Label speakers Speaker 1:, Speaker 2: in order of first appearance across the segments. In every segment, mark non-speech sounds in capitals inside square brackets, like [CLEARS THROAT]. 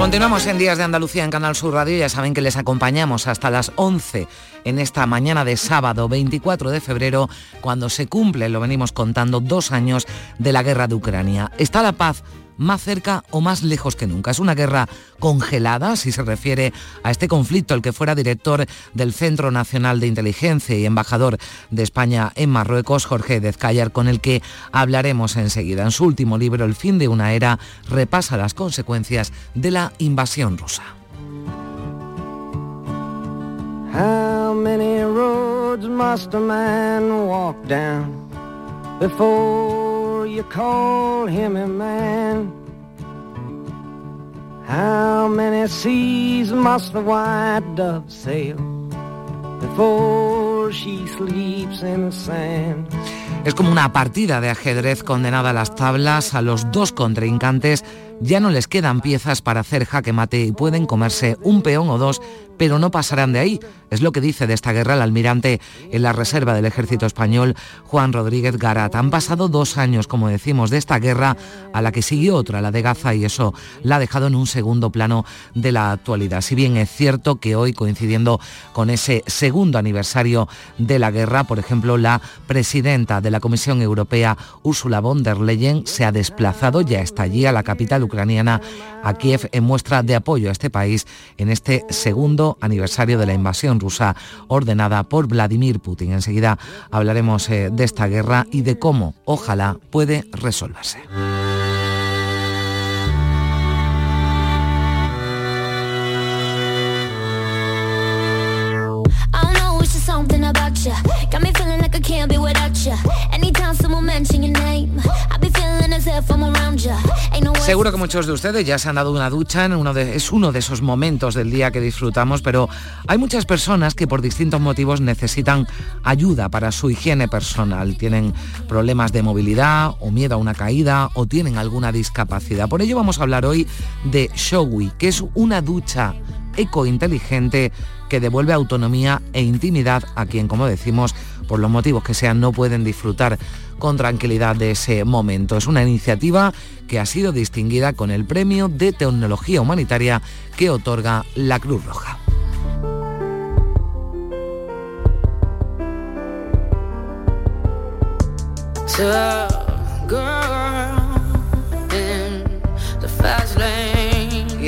Speaker 1: Continuamos en Días de Andalucía en Canal Sur Radio. Ya saben que les acompañamos hasta las 11 en esta mañana de sábado 24 de febrero, cuando se cumple, lo venimos contando, dos años de la guerra de Ucrania. Está la paz más cerca o más lejos que nunca. Es una guerra congelada, si se refiere a este conflicto, el que fuera director del Centro Nacional de Inteligencia y embajador de España en Marruecos, Jorge Dezcayar, con el que hablaremos enseguida. En su último libro, El fin de una era, repasa las consecuencias de la invasión rusa.
Speaker 2: You call him a man. How many seas must the white dove sail before
Speaker 1: Es como una partida de ajedrez condenada a las tablas, a los dos contrincantes ya no les quedan piezas para hacer jaque mate y pueden comerse un peón o dos pero no pasarán de ahí. Es lo que dice de esta guerra el almirante en la reserva del ejército español, Juan Rodríguez Garat. Han pasado dos años, como decimos, de esta guerra a la que siguió otra, la de Gaza, y eso la ha dejado en un segundo plano de la actualidad. Si bien es cierto que hoy, coincidiendo con ese segundo aniversario de la guerra, por ejemplo, la presidenta de la Comisión Europea, Ursula von der Leyen, se ha desplazado, ya está allí a la capital ucraniana, a Kiev, en muestra de apoyo a este país en este segundo aniversario de la invasión rusa ordenada por Vladimir Putin. Enseguida hablaremos eh, de esta guerra y de cómo, ojalá, puede resolverse. Seguro que muchos de ustedes ya se han dado una ducha, en uno de, es uno de esos momentos del día que disfrutamos, pero hay muchas personas que por distintos motivos necesitan ayuda para su higiene personal. Tienen problemas de movilidad o miedo a una caída o tienen alguna discapacidad. Por ello vamos a hablar hoy de Showy, que es una ducha eco-inteligente que devuelve autonomía e intimidad a quien, como decimos, por los motivos que sean, no pueden disfrutar con tranquilidad de ese momento. Es una iniciativa que ha sido distinguida con el Premio de Tecnología Humanitaria que otorga la Cruz Roja.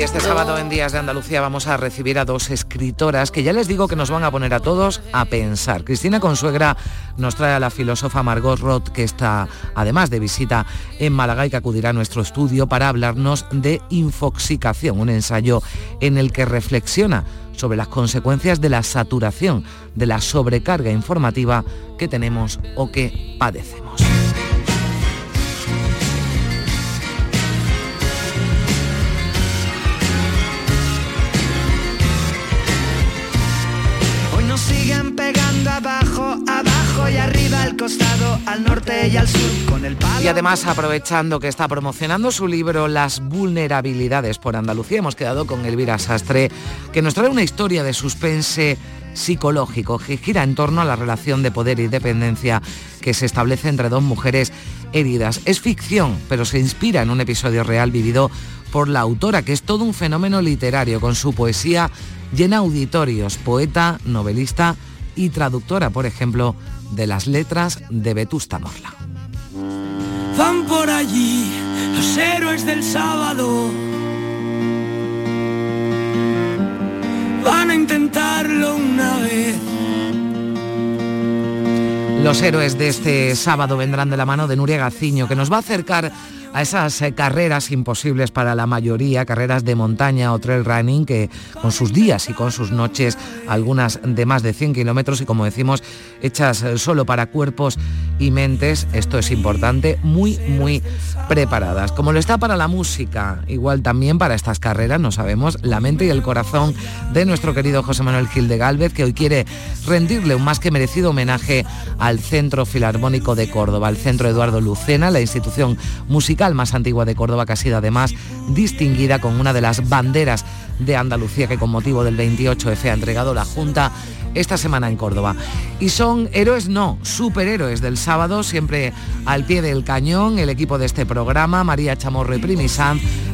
Speaker 1: Este sábado en Días de Andalucía vamos a recibir a dos escritoras que ya les digo que nos van a poner a todos a pensar. Cristina Consuegra nos trae a la filósofa Margot Roth, que está además de visita en Málaga y que acudirá a nuestro estudio para hablarnos de infoxicación, un ensayo en el que reflexiona sobre las consecuencias de la saturación, de la sobrecarga informativa que tenemos o que padecemos.
Speaker 3: Costado, al norte y al sur, con el
Speaker 1: Y además, aprovechando que está promocionando su libro Las vulnerabilidades por Andalucía, hemos quedado con Elvira Sastre, que nos trae una historia de suspense psicológico que gira en torno a la relación de poder y dependencia que se establece entre dos mujeres heridas. Es ficción, pero se inspira en un episodio real vivido por la autora, que es todo un fenómeno literario, con su poesía llena auditorios, poeta, novelista y traductora, por ejemplo, de las letras de Vetusta Morla.
Speaker 4: Van por allí los héroes del sábado. Van a intentarlo una vez.
Speaker 1: Los héroes de este sábado vendrán de la mano de Nuria Gaciño, que nos va a acercar a esas eh, carreras imposibles para la mayoría, carreras de montaña o trail running, que con sus días y con sus noches, algunas de más de 100 kilómetros y como decimos, hechas eh, solo para cuerpos y mentes, esto es importante, muy, muy preparadas. Como lo está para la música, igual también para estas carreras, no sabemos, la mente y el corazón de nuestro querido José Manuel Gil de Galvez, que hoy quiere rendirle un más que merecido homenaje al Centro Filarmónico de Córdoba, al Centro Eduardo Lucena, la institución musical musical más antigua de Córdoba, que ha sido además distinguida con una de las banderas de Andalucía que con motivo del 28F ha entregado la Junta esta semana en Córdoba. Y son héroes, no, superhéroes del sábado, siempre al pie del cañón, el equipo de este programa, María Chamorro y Primi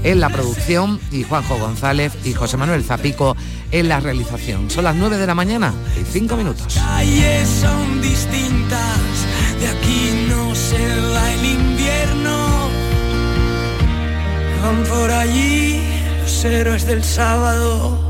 Speaker 1: en la producción y Juanjo González y José Manuel Zapico en la realización. Son las 9 de la mañana y 5 minutos.
Speaker 4: son distintas, de aquí no se va Van por allí los héroes del sábado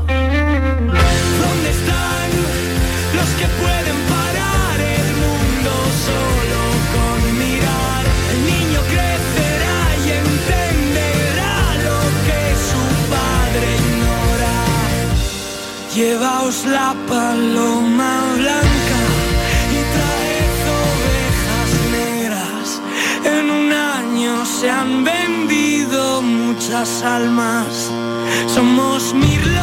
Speaker 4: Somos mirlos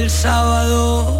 Speaker 4: del sábado.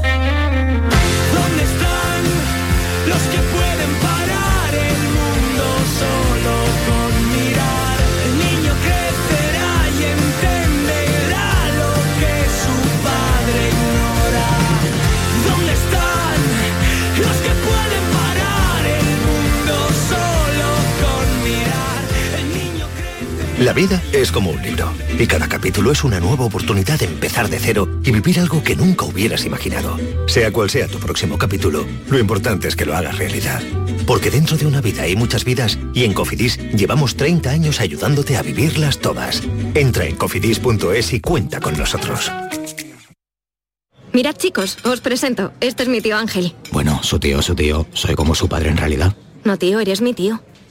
Speaker 5: La vida es como un libro y cada capítulo es una nueva oportunidad de empezar de cero y vivir algo que nunca hubieras imaginado. Sea cual sea tu próximo capítulo, lo importante es que lo hagas realidad. Porque dentro de una vida hay muchas vidas y en Cofidis llevamos 30 años ayudándote a vivirlas todas. Entra en cofidis.es y cuenta con nosotros.
Speaker 6: Mirad chicos, os presento. Este es mi tío Ángel.
Speaker 7: Bueno, su tío, su tío. Soy como su padre en realidad.
Speaker 6: No tío, eres mi tío.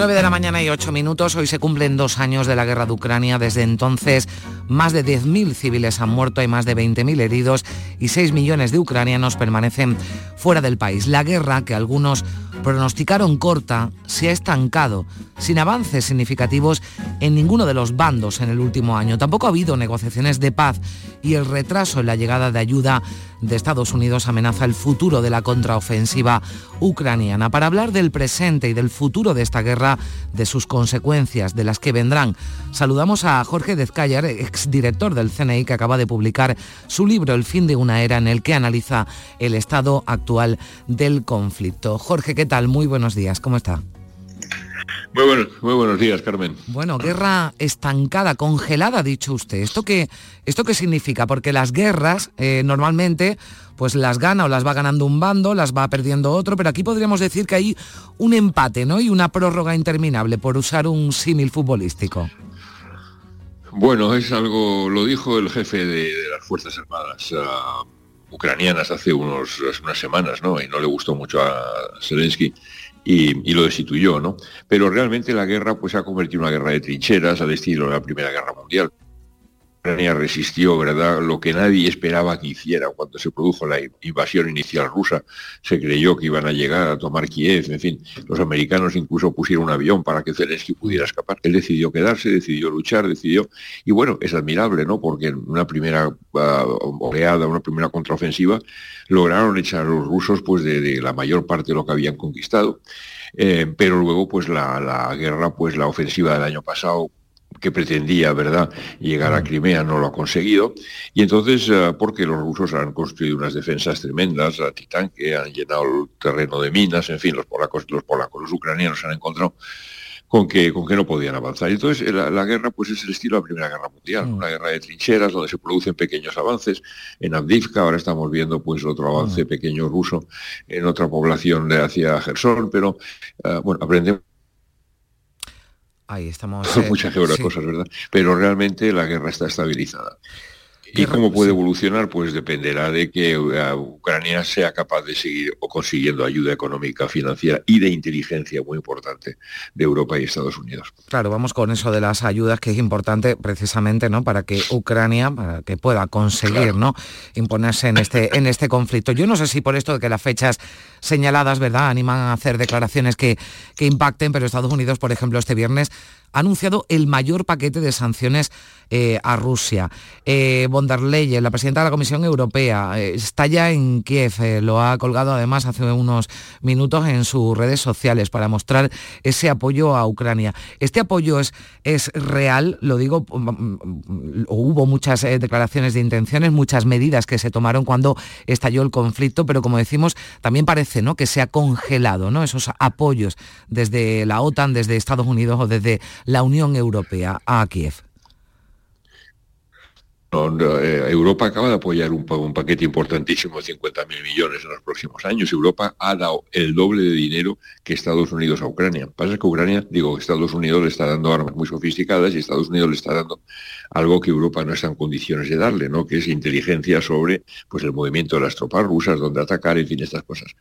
Speaker 1: 9 de la mañana y 8 minutos. Hoy se cumplen dos años de la guerra de Ucrania. Desde entonces, más de 10.000 civiles han muerto, hay más de 20.000 heridos y 6 millones de ucranianos permanecen fuera del país. La guerra, que algunos pronosticaron corta, se ha estancado, sin avances significativos en ninguno de los bandos en el último año. Tampoco ha habido negociaciones de paz y el retraso en la llegada de ayuda de Estados Unidos amenaza el futuro de la contraofensiva ucraniana. Para hablar del presente y del futuro de esta guerra, de sus consecuencias, de las que vendrán, saludamos a Jorge Dezcayar, exdirector del CNI, que acaba de publicar su libro El fin de una era, en el que analiza el estado actual del conflicto. Jorge, ¿qué tal? Muy buenos días, ¿cómo está?
Speaker 8: Muy buenos, muy buenos días, Carmen.
Speaker 1: Bueno, guerra estancada, congelada, ha dicho usted. ¿Esto qué, esto qué significa? Porque las guerras eh, normalmente pues las gana o las va ganando un bando, las va perdiendo otro, pero aquí podríamos decir que hay un empate, ¿no? Y una prórroga interminable, por usar un símil futbolístico.
Speaker 8: Bueno, es algo, lo dijo el jefe de, las Fuerzas Armadas ah, ucranianas hace unos, unas semanas, ¿no? Y no le gustó mucho a Zelensky y, lo destituyó, ¿no? Pero realmente la guerra pues, se ha convertido en una guerra de trincheras al estilo de la Primera Guerra Mundial. Ucrania resistió, ¿verdad? Lo que nadie esperaba que hiciera cuando se produjo la invasión inicial rusa. Se creyó que iban a llegar a tomar Kiev, en fin. Los americanos incluso pusieron un avión para que Zelensky pudiera escapar. Él decidió quedarse, decidió luchar, decidió... Y bueno, es admirable, ¿no? Porque en una primera uh, oleada, una primera contraofensiva, lograron echar a los rusos pues de, la mayor parte de lo que habían conquistado. Eh, pero luego pues la, guerra, pues la ofensiva del año pasado que pretendía, ¿verdad?, llegar a Crimea, no lo ha conseguido. Y entonces, eh, porque los rusos han construido unas defensas tremendas, a Titán, que han llenado el terreno de minas, en fin, los polacos, los polacos, los ucranianos han encontrado con que, con que no podían avanzar. Y entonces la, guerra pues es el estilo de la Primera Guerra Mundial, mm. una guerra de trincheras donde se producen pequeños avances. En Avdivka ahora estamos viendo pues otro avance mm. pequeño ruso en otra población de hacia Gerson, pero eh, bueno, aprendemos
Speaker 1: Ahí estamos. [LAUGHS]
Speaker 8: Muchas cosas, ¿verdad? Pero realmente la guerra está estabilizada. ¿Y cómo puede evolucionar? Pues dependerá de que uh, Ucrania sea capaz de seguir o consiguiendo ayuda económica, financiera y de inteligencia muy importante de Europa y Estados Unidos.
Speaker 1: Claro, vamos con eso de las ayudas que es importante precisamente, ¿no? Para que Ucrania, para que pueda conseguir, ¿no? Imponerse en este, en este conflicto. Yo no sé si por esto de que las fechas señaladas, ¿verdad?, animan a hacer declaraciones que, que impacten, pero Estados Unidos, por ejemplo, este viernes ha anunciado el mayor paquete de sanciones eh, a Rusia. Eh, von der Leyen, la presidenta de la Comisión Europea, eh, está ya en Kiev, lo ha colgado además hace unos minutos en sus redes sociales para mostrar ese apoyo a Ucrania. Este apoyo es, es real, lo digo, mm, mm, hubo muchas declaraciones de intenciones, muchas medidas que se tomaron cuando estalló el conflicto, pero como decimos, también parece ¿no? que se ha congelado ¿no? esos apoyos desde la OTAN, desde Estados Unidos o desde la Unión Europea a Kiev.
Speaker 8: Eh, Europa acaba de apoyar un, paquete importantísimo de 50.000 millones en los próximos años. Europa ha dado el doble de dinero que Estados Unidos a Ucrania. Pasa que Ucrania, digo, Estados Unidos le está dando armas muy sofisticadas y Estados Unidos le está dando algo que Europa no está en condiciones de darle, ¿no? Que es inteligencia sobre pues, el movimiento de las tropas rusas, dónde atacar, en fin, estas cosas.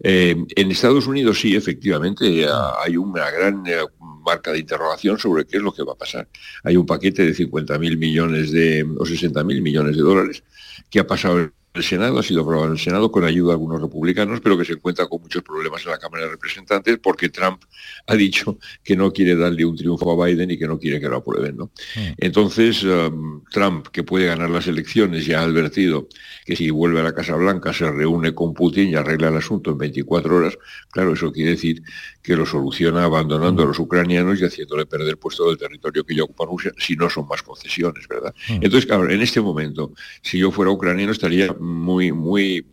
Speaker 8: Eh, en Estados Unidos sí, efectivamente, hay una gran eh, marca de interrogación sobre qué es lo que va a pasar. Hay un paquete de 50.000 millones de, o 60.000 millones de dólares que ha pasado el Senado, ha sido aprobado en el Senado con ayuda de algunos republicanos, pero que se encuentra con muchos problemas en la Cámara de Representantes porque Trump ha dicho que no quiere darle un triunfo a Biden y que no quiere que lo aprueben. ¿no? Hmm. Entonces, um, Trump, que puede ganar las elecciones, ya ha advertido que si vuelve a la Casa Blanca se reúne con Putin y arregla el asunto en 24 horas. Claro, eso quiere decir que lo soluciona abandonando a los ucranianos y haciéndole perder puesto del territorio que ya ocupa Rusia, si no son más concesiones, ¿verdad? Hmm. Entonces, claro, en este momento, si yo fuera ucraniano estaría muy, muy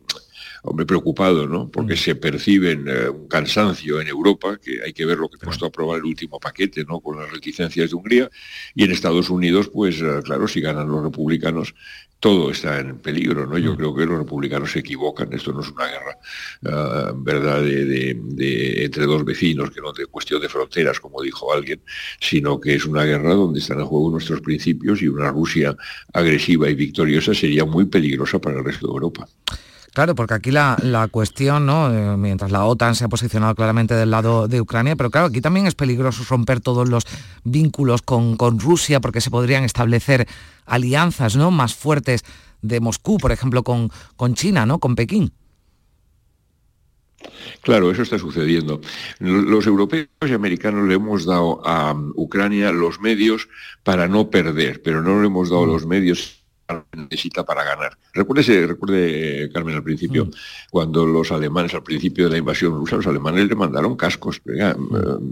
Speaker 8: hombre, preocupado, ¿no? Porque mm. se perciben eh, un cansancio en Europa, que hay que ver lo que costó aprobar el último paquete, ¿no? Con las reticencias de Hungría, y en Estados Unidos, pues eh, claro, si ganan los republicanos, todo está en peligro, ¿no? Yo mm. creo que los republicanos se equivocan, esto no es una guerra, eh, ¿verdad?, de, entre dos vecinos, que no de cuestión de fronteras, como dijo alguien, sino que es una guerra donde están en juego nuestros principios y una Rusia agresiva y victoriosa sería muy peligrosa para el resto de Europa.
Speaker 1: Claro, porque aquí la, cuestión, ¿no? Eh, mientras la OTAN se ha posicionado claramente del lado de Ucrania, pero claro, aquí también es peligroso romper todos los vínculos con, Rusia porque se podrían establecer alianzas ¿no? más fuertes de Moscú, por ejemplo, con, con China, ¿no? con Pekín.
Speaker 8: Claro, eso está sucediendo. Los europeos y americanos le hemos dado a Ucrania los medios para no perder, pero no le hemos dado mm. los medios necesita para ganar. Recuerde, recuerde Carmen, al principio, mm. cuando los alemanes, al principio de la invasión rusa, los alemanes le mandaron cascos, eh,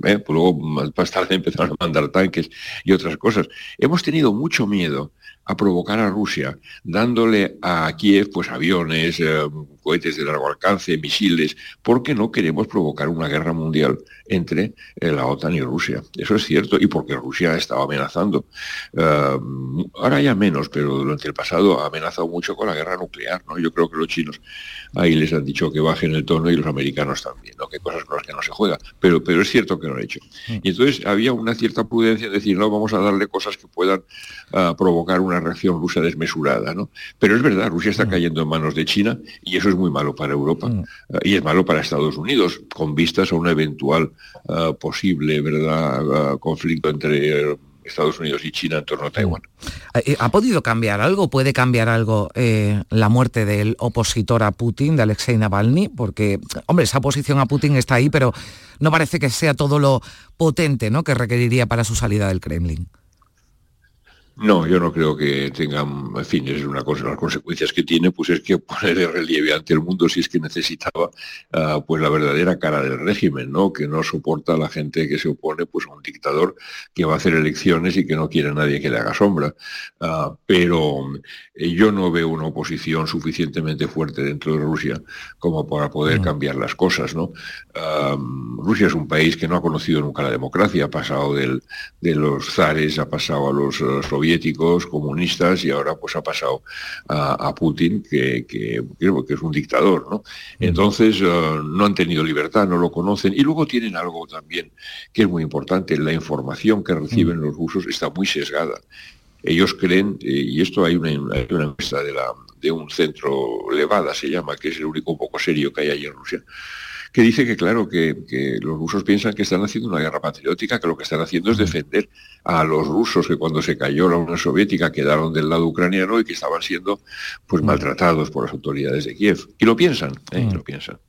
Speaker 8: eh, pues luego más tarde [LAUGHS] empezaron a mandar tanques y otras cosas. Hemos tenido mucho miedo a provocar a Rusia, dándole a Kiev pues aviones, eh, cohetes de largo alcance, misiles, porque no queremos provocar una guerra mundial entre eh, la OTAN y Rusia. Eso es cierto, y porque Rusia estaba amenazando. Eh, ahora ya menos, pero durante el pasado ha amenazado mucho con la guerra nuclear. ¿no? Yo creo que los chinos ahí les han dicho que bajen el tono y los americanos también, ¿no? que cosas con las que no se juega. Pero, pero es cierto que lo han hecho. Mm. Y entonces había una cierta prudencia en decir, no, vamos a darle cosas que puedan ah, provocar una reacción rusa desmesurada. ¿no? Pero es verdad, Rusia está mm. cayendo en manos de China y eso es muy malo para Europa. Mm. Ah, y es malo para Estados Unidos, con vistas a una eventual ah, posible ¿verdad? conflicto entre Estados Unidos y China en torno a Taiwán.
Speaker 1: Eh, ¿Ha podido cambiar algo? ¿Puede cambiar algo eh, la muerte del opositor a Putin, de Alexei Navalny? Porque, hombre, esa oposición a Putin está ahí, pero no parece que sea todo lo potente ¿no? que requeriría para su salida del Kremlin.
Speaker 8: No, yo no creo que tengan, en fin, es una cosa, las consecuencias que tiene, pues es que [LAUGHS] poner de relieve ante el mundo si es que necesitaba, uh, pues la verdadera cara del régimen, ¿no? Que no soporta a la gente que se opone, pues a un dictador que va a hacer elecciones y que no quiere a nadie que le haga sombra. Uh, pero eh, yo no veo una oposición suficientemente fuerte dentro de Rusia como para poder mm. cambiar las cosas, ¿no? Uh, Rusia es un país que no ha conocido nunca la democracia, ha pasado del, de los zares, ha pasado a los soviéticos soviéticos, comunistas, y ahora pues ha pasado a, Putin, que, que, que, es un dictador. ¿no? Entonces uh, no han tenido libertad, no lo conocen. Y luego tienen algo también que es muy importante, la información que reciben los rusos está muy sesgada. Ellos creen, eh, y esto hay una, hay una encuesta de, la, de un centro Levada, se llama, que es el único un poco serio que hay allí en Rusia, que dice que, claro, que, los rusos piensan que están haciendo una guerra patriótica, que lo que están haciendo es defender a los rusos que cuando se cayó la Unión Soviética quedaron del lado ucraniano y que estaban siendo pues maltratados por las autoridades de Kiev. Y lo piensan, ¿eh? lo piensan.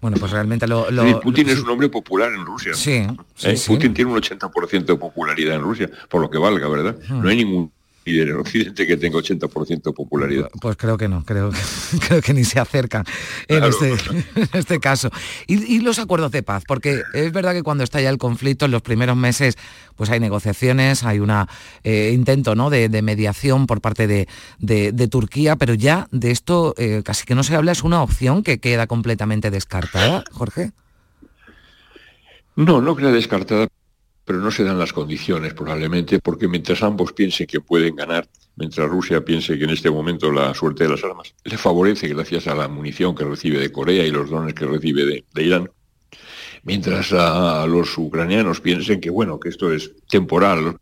Speaker 1: Bueno, pues realmente lo...
Speaker 8: Putin es un hombre popular en Rusia.
Speaker 1: Sí,
Speaker 8: ¿Eh? Putin tiene un 80% de popularidad en Rusia, por lo que valga, ¿verdad? No hay ningún líder en Occidente que tenga 80% de popularidad.
Speaker 1: Pues creo que no, creo, [LAUGHS] creo que ni se acercan en, este, [LAUGHS] este, caso. Y, los acuerdos de paz, porque es verdad que cuando está ya el conflicto, en los primeros meses, pues hay negociaciones, hay un eh, intento ¿no? de, mediación por parte de, Turquía, pero ya de esto eh, casi que no se habla, es una opción que queda completamente descartada, Jorge.
Speaker 8: No, no queda descartada, pero no se dan las condiciones probablemente, porque mientras ambos piensen que pueden ganar, mientras Rusia piense que en este momento la suerte de las armas le favorece gracias a la munición que recibe de Corea y los drones que recibe de, Irán, mientras a, los ucranianos piensen que bueno, que esto es temporal,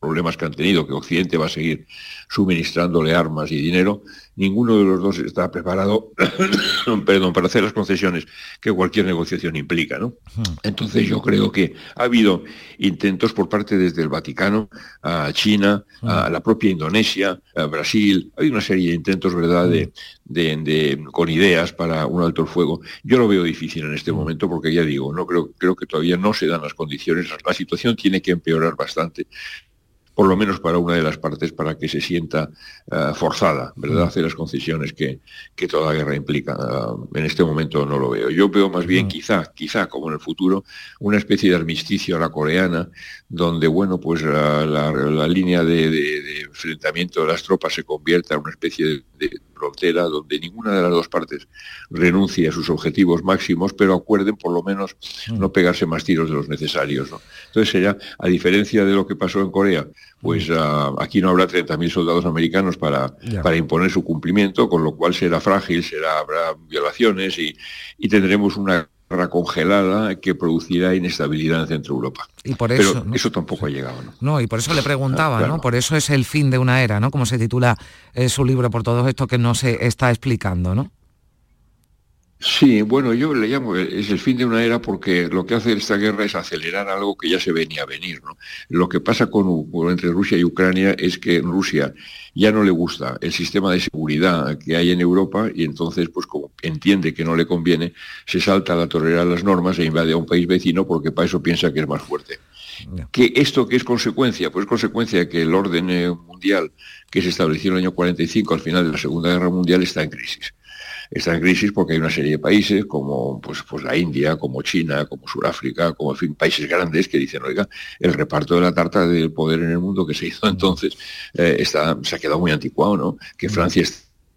Speaker 8: problemas que han tenido, que Occidente va a seguir suministrándole armas y dinero, ninguno de los dos está preparado [COUGHS] perdón, para hacer las concesiones que cualquier negociación implica. ¿no? Entonces yo creo que ha habido intentos por parte desde el Vaticano a China, a la propia Indonesia, a Brasil, hay una serie de intentos ¿verdad? De, con ideas para un alto el fuego. Yo lo veo difícil en este momento porque ya digo, no creo, creo que todavía no se dan las condiciones, la situación tiene que empeorar bastante por lo menos para una de las partes, para que se sienta eh, forzada, ¿verdad?, mm. hacer las concesiones que, que toda guerra implica. Ah, en este momento no lo veo. Yo veo más bien, mm. quizá, quizá, como en el futuro, una especie de armisticio a la coreana, donde, bueno, pues la, línea de, enfrentamiento de las tropas se convierta en una especie de, frontera donde ninguna de las dos partes renuncie a sus objetivos máximos, pero acuerden por lo menos mm. no pegarse más tiros de los necesarios. Entonces sería, a diferencia de lo que pasó en Corea, pues uh, aquí no habrá 30.000 soldados americanos para, para imponer su cumplimiento, con lo cual será frágil, será, habrá violaciones y, y tendremos una congelada que producirá inestabilidad en Centro Europa.
Speaker 1: Y por eso,
Speaker 8: Pero eso tampoco ha llegado. ¿no?
Speaker 1: no, y por eso le preguntaba, ¿no? Por eso es el fin de una era, ¿no? Como se titula eh, su libro, por todo esto que no se está explicando, ¿no?
Speaker 8: Sí, bueno, yo le llamo, es el fin de una era porque lo que hace esta guerra es acelerar algo que ya se venía a venir. ¿no? Lo que pasa con, entre Rusia y Ucrania es que en Rusia ya no le gusta el sistema de seguridad que hay en Europa y entonces, pues como entiende que no le conviene, se salta a la tolerar las normas e invade a un país vecino porque para eso piensa que es más fuerte. ¿Que ¿Esto qué es consecuencia? Pues consecuencia de que el orden eh, mundial que se estableció en el año 45 al final de la Segunda Guerra Mundial está en crisis está en crisis porque hay una serie de países como pues, pues la India, como China, como Sudáfrica, como en fin, países grandes que dicen, oiga, el reparto de la tarta del poder en el mundo que se hizo [LAUGHS] entonces eh, está, se ha quedado muy anticuado, ¿no? Que Francia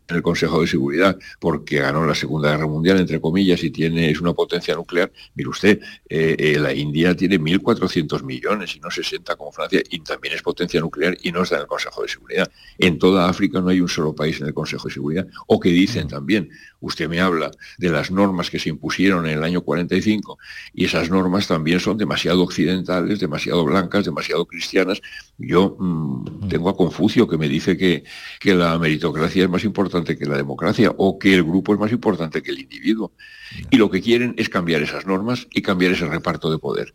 Speaker 8: en el Consejo de Seguridad porque ganó la Segunda Guerra Mundial, entre comillas, y tiene, es una potencia nuclear. Mire usted, eh, eh, la India tiene 1.400 millones y no 60 como Francia, y también es potencia nuclear y no está en el Consejo de Seguridad. En toda África no hay un solo país en el Consejo de Seguridad. O que dicen también, usted me habla de las normas que se impusieron en el año 45 y esas normas también son demasiado occidentales, demasiado blancas, demasiado cristianas. Yo mm, tengo a Confucio que me dice que, que la meritocracia es más importante que la democracia o que el grupo es más importante que el individuo. Y lo que quieren es cambiar esas normas y cambiar ese reparto de poder.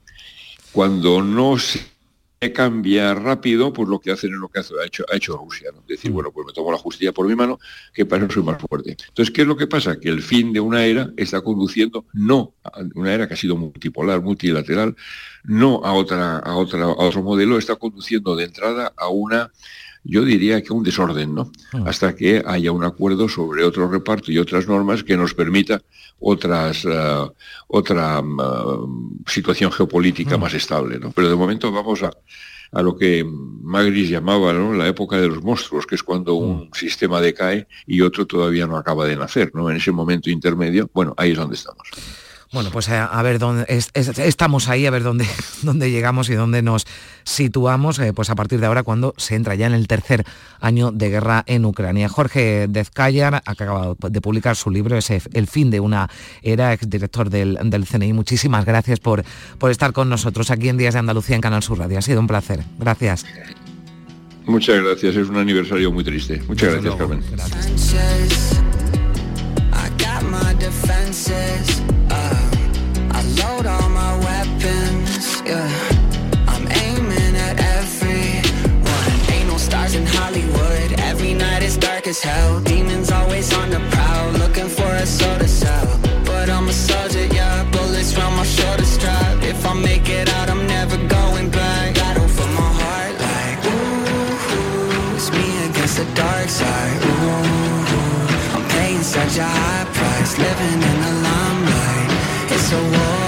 Speaker 8: Cuando no se cambia rápido, pues lo que hacen es lo que ha hecho, ha hecho Rusia, ¿no? Decir, mm. bueno, pues me tomo la justicia por mi mano, que para eso soy más fuerte. Entonces, ¿qué es lo que pasa? Que el fin de una era está conduciendo no a una era que ha sido multipolar, multilateral, no a, otra, a, otra, a otro modelo, está conduciendo de entrada a una yo diría que un desorden, ¿no? Mm. Hasta que haya un acuerdo sobre otro reparto y otras normas que nos permita otras, eh, otra mm, situación geopolítica mm. más estable, ¿no? Pero de momento vamos a, a lo que Magris llamaba la época de los monstruos, que es cuando un sistema decae y otro todavía no acaba de nacer, ¿no? En ese momento intermedio, bueno, ahí es donde estamos.
Speaker 1: Bueno, pues a, ver dónde estamos ahí, a ver dónde, [LAUGHS] dónde llegamos y dónde nos situamos, eh, pues a partir de ahora cuando se entra ya en el tercer año de guerra en Ucrania. Jorge Dezkayar ha acabado de publicar su libro, es El fin de una era, exdirector del, del CNI. Muchísimas gracias por, por estar con nosotros aquí en Días de Andalucía en Canal Sur Radio. Ha sido un placer. Gracias.
Speaker 8: Muchas gracias, es un aniversario muy triste. Muchas gracias, Carmen. load yeah. I'm aiming at everyone. Ain't no stars in Hollywood. Every night is dark as hell. Demons always on the prowl, looking for a soul to sell. But I'm a soldier, yeah. Bullets from my shoulder strap. If I make it out, I'm never going back. Battle for my heart, like ooh, it's me against the dark side. Ooh, I'm paying such a high price, living in the limelight. It's a war.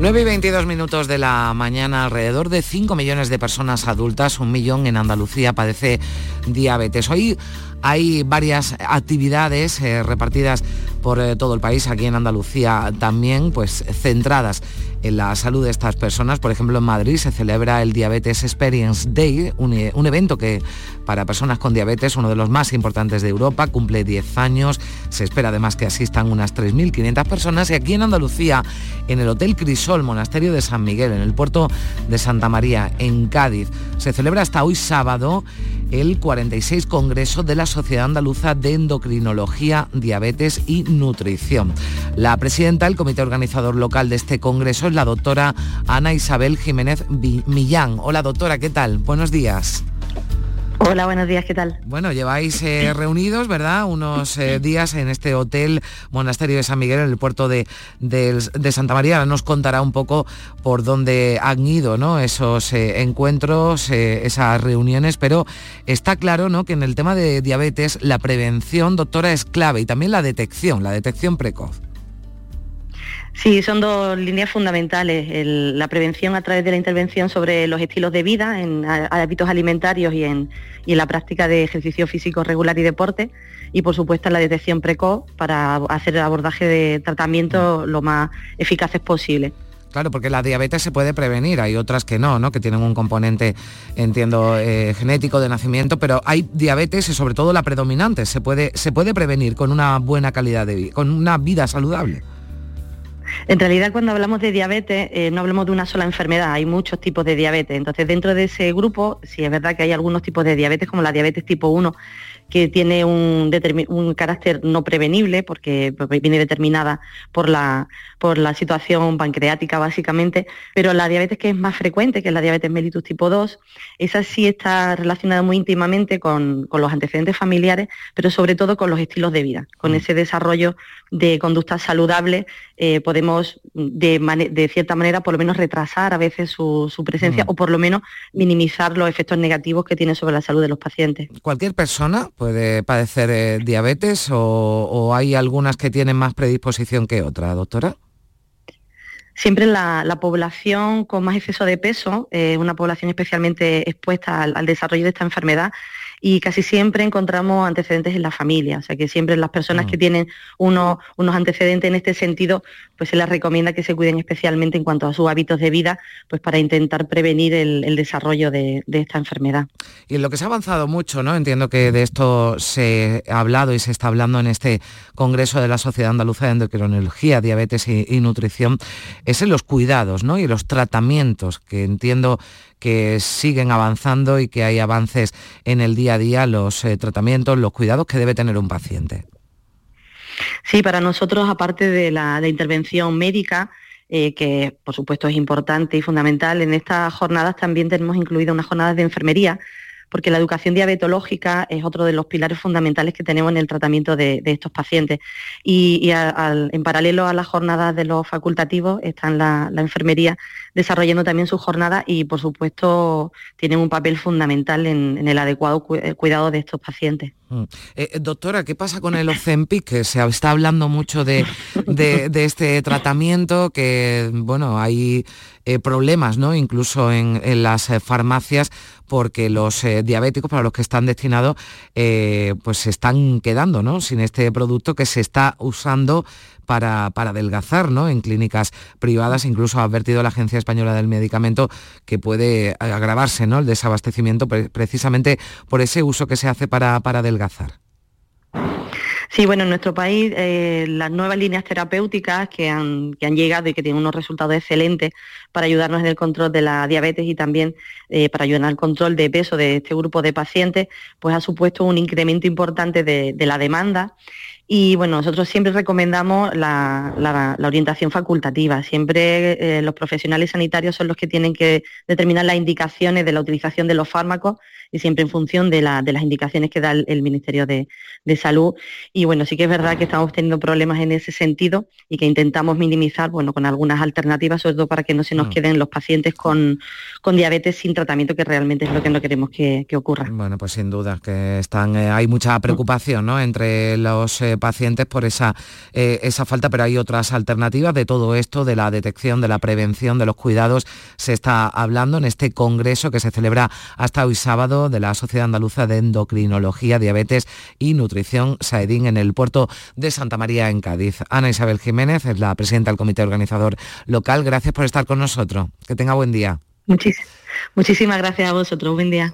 Speaker 1: 9 y 22 minutos de la mañana, alrededor de 5 millones de personas adultas, un millón en Andalucía padece diabetes. Hoy hay varias actividades eh, repartidas por eh, todo el país, aquí en Andalucía también, pues centradas en la salud de estas personas. Por ejemplo, en Madrid se celebra el Diabetes Experience Day, un, eh, evento que para personas con diabetes, uno de los más importantes de Europa, cumple 10 años. Se espera además que asistan unas 3.500 personas. Y aquí en Andalucía, en el Hotel Crisol, Monasterio de San Miguel, en el puerto de Santa María, en Cádiz, se celebra hasta hoy sábado el 46 Congreso de la Sociedad Andaluza de Endocrinología, Diabetes y Nutrición. La presidenta del comité organizador local de este congreso es la doctora Ana Isabel Jiménez Millán. Hola doctora, ¿qué tal? Buenos días.
Speaker 9: Hola, buenos días, ¿qué tal?
Speaker 1: Bueno, lleváis eh, reunidos, ¿verdad? Unos eh, días en este hotel Monasterio de San Miguel, en el puerto de, Santa María. Nos contará un poco por dónde han ido ¿no? esos eh, encuentros, esas reuniones, pero está claro ¿no? que en el tema de diabetes la prevención, doctora, es clave y también la detección, la detección precoz.
Speaker 9: Sí, son dos líneas fundamentales. la prevención a través de la intervención sobre los estilos de vida, en hábitos alimentarios y en, la práctica de ejercicio físico regular y deporte. Y por supuesto la detección precoz para hacer el abordaje de tratamiento lo más eficaces posible.
Speaker 1: Claro, porque la diabetes se puede prevenir, hay otras que no, ¿no? que tienen un componente, entiendo, eh, genético de nacimiento, pero hay diabetes y sobre todo la predominante, se puede, se puede prevenir con una buena calidad de vida, con una vida saludable.
Speaker 9: En realidad, cuando hablamos de diabetes, eh, no hablamos de una sola enfermedad, hay muchos tipos de diabetes. Entonces, dentro de ese grupo, sí es verdad que hay algunos tipos de diabetes, como la diabetes tipo 1, que tiene un, un carácter no prevenible, porque viene determinada por la, por la situación pancreática básicamente, pero la diabetes que es más frecuente, que es la diabetes mellitus tipo 2, esa sí está relacionada muy íntimamente con, los antecedentes familiares, pero sobre todo con los estilos de vida. Con mm. ese desarrollo de conductas saludables eh, podemos de, cierta manera por lo menos retrasar a veces su, presencia mm. o por lo menos minimizar los efectos negativos que tiene sobre la salud de los pacientes.
Speaker 1: ¿Cualquier persona puede padecer eh, diabetes o hay algunas que tienen más predisposición que otra, doctora?
Speaker 9: Siempre la, población con más exceso de peso, es una población especialmente expuesta al, desarrollo de esta enfermedad y casi siempre encontramos antecedentes en la familia, o sea que siempre las personas que mm. tienen unos, unos antecedentes en este sentido, pues se les recomienda que se cuiden especialmente en cuanto a sus hábitos de vida, pues para intentar prevenir el, desarrollo de, esta enfermedad.
Speaker 1: Y en lo que se ha avanzado mucho, ¿no? Entiendo que de esto se ha hablado y se está hablando en este Congreso de la Sociedad Andaluza de Endocrinología, Diabetes y, Nutrición, es en los cuidados, ¿no? Y los tratamientos, que entiendo que siguen avanzando y que hay avances en el día a día, los eh, tratamientos, los cuidados que debe tener un paciente.
Speaker 9: Sí, para nosotros, aparte de la intervención médica, eh, que por supuesto es importante y fundamental, en estas jornadas también tenemos incluido unas jornadas de enfermería porque la educación diabetológica es otro de los pilares fundamentales que tenemos en el tratamiento de, estos pacientes. Y, en paralelo a las jornadas de los facultativos está la, enfermería desarrollando también sus jornadas y, por supuesto, tienen un papel fundamental en, el adecuado cuidado de estos pacientes.
Speaker 1: Mm. Eh, eh, doctora, ¿qué pasa con el Ozempic? Que se está hablando mucho de, este tratamiento, que bueno, hay eh, problemas, ¿no? Incluso en, las farmacias, porque los diabéticos para los que están destinados, pues se están quedando, ¿no? Sin este producto que se está usando para, adelgazar ¿no? en clínicas privadas. Incluso ha advertido la Agencia Española del Medicamento que puede agravarse ¿no? el desabastecimiento precisamente por ese uso que se hace para, para adelgazar.
Speaker 9: Sí, bueno, en nuestro país eh, las nuevas líneas terapéuticas que han, llegado y que tienen unos resultados excelentes para ayudarnos en el control de la diabetes y también eh, para ayudar al control de peso de este grupo de pacientes, pues ha supuesto un incremento importante de la demanda y bueno, nosotros siempre recomendamos la, orientación facultativa. Siempre eh, los profesionales sanitarios son los que tienen que determinar las indicaciones de la utilización de los fármacos y siempre en función de, las indicaciones que da el, Ministerio de, Salud. Y bueno, sí que es verdad que estamos teniendo problemas en ese sentido y que intentamos minimizar, bueno, con algunas alternativas, sobre todo para que no se nos mm. queden los pacientes con, diabetes sin tratamiento, que realmente es lo que no queremos que, ocurra.
Speaker 1: Bueno, pues sin duda que están, eh, hay mucha preocupación ¿no? entre los eh, pacientes por esa, eh, esa falta, pero hay otras alternativas de todo esto, de la detección, de la prevención, de los cuidados. Se está hablando en este congreso que se celebra hasta hoy sábado de la Sociedad Andaluza de Endocrinología, Diabetes y Nutrición, SAEDIN, en el puerto de Santa María, en Cádiz. Ana Isabel Jiménez es la presidenta del comité organizador local. Gracias por estar con nosotros. Que tenga buen día.
Speaker 9: muchísimas gracias a vosotros. Buen día.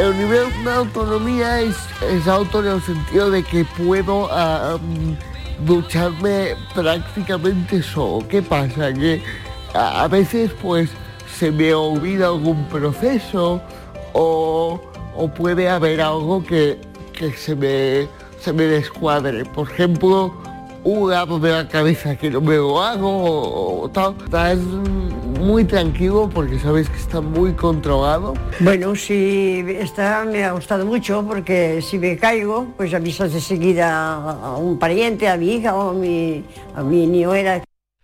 Speaker 10: El nivel de autonomía es, es en el sentido de que puedo mm, ducharme prácticamente solo. ¿Qué pasa? Que a, veces pues se me olvida algún proceso o, puede haber algo que, se, me, se me descuadre. Por ejemplo, un lado de la cabeza que no me hago o, tal. Estás muy tranquilo porque sabes que está muy controlado.
Speaker 11: Bueno, sí, esta me ha gustado mucho porque si me caigo, pues avisas de seguida a un pariente, a mi hija o a mi, a mi niñera.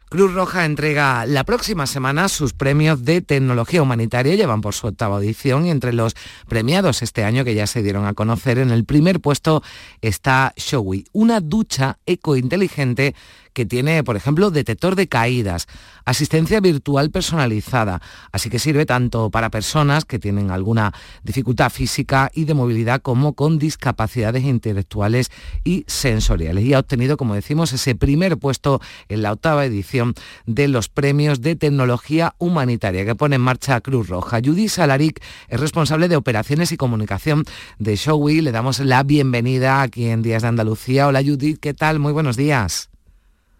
Speaker 1: Cruz Roja entrega la próxima semana sus premios de tecnología humanitaria, llevan por su octava edición y entre los premiados este año que ya se dieron a conocer, en el primer puesto está Showy, una ducha ecointeligente que tiene, por ejemplo, detector de caídas, asistencia virtual personalizada, así que sirve tanto para personas que tienen alguna dificultad física y de movilidad como con discapacidades intelectuales y sensoriales. Y ha obtenido, como decimos, ese primer puesto en la octava edición de los premios de tecnología humanitaria que pone en marcha Cruz Roja. Judy Salaric es responsable de operaciones y comunicación de Showy. Le damos la bienvenida aquí en Días de Andalucía. Hola Judith, ¿qué tal? Muy buenos días.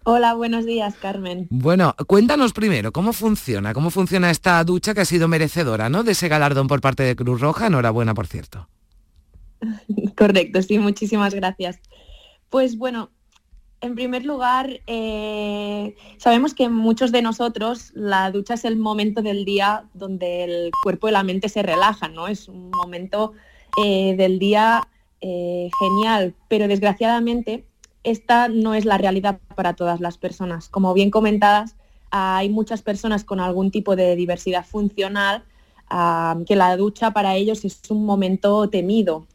Speaker 12: Hola, buenos días, Carmen.
Speaker 1: Bueno, cuéntanos primero cómo funciona, cómo funciona esta ducha que ha sido merecedora, ¿no? De ese galardón por parte de Cruz Roja. Enhorabuena, por cierto. [LAUGHS]
Speaker 12: Correcto, sí, muchísimas gracias. Pues bueno, en primer lugar, eh, sabemos que muchos de nosotros la ducha es el momento del día donde el cuerpo y la mente se relajan, ¿no? Es un momento eh, del día eh, genial, pero desgraciadamente esta no es la realidad para todas las personas. Como bien comentadas, hay muchas personas con algún tipo de diversidad funcional que la ducha para ellos es un momento temido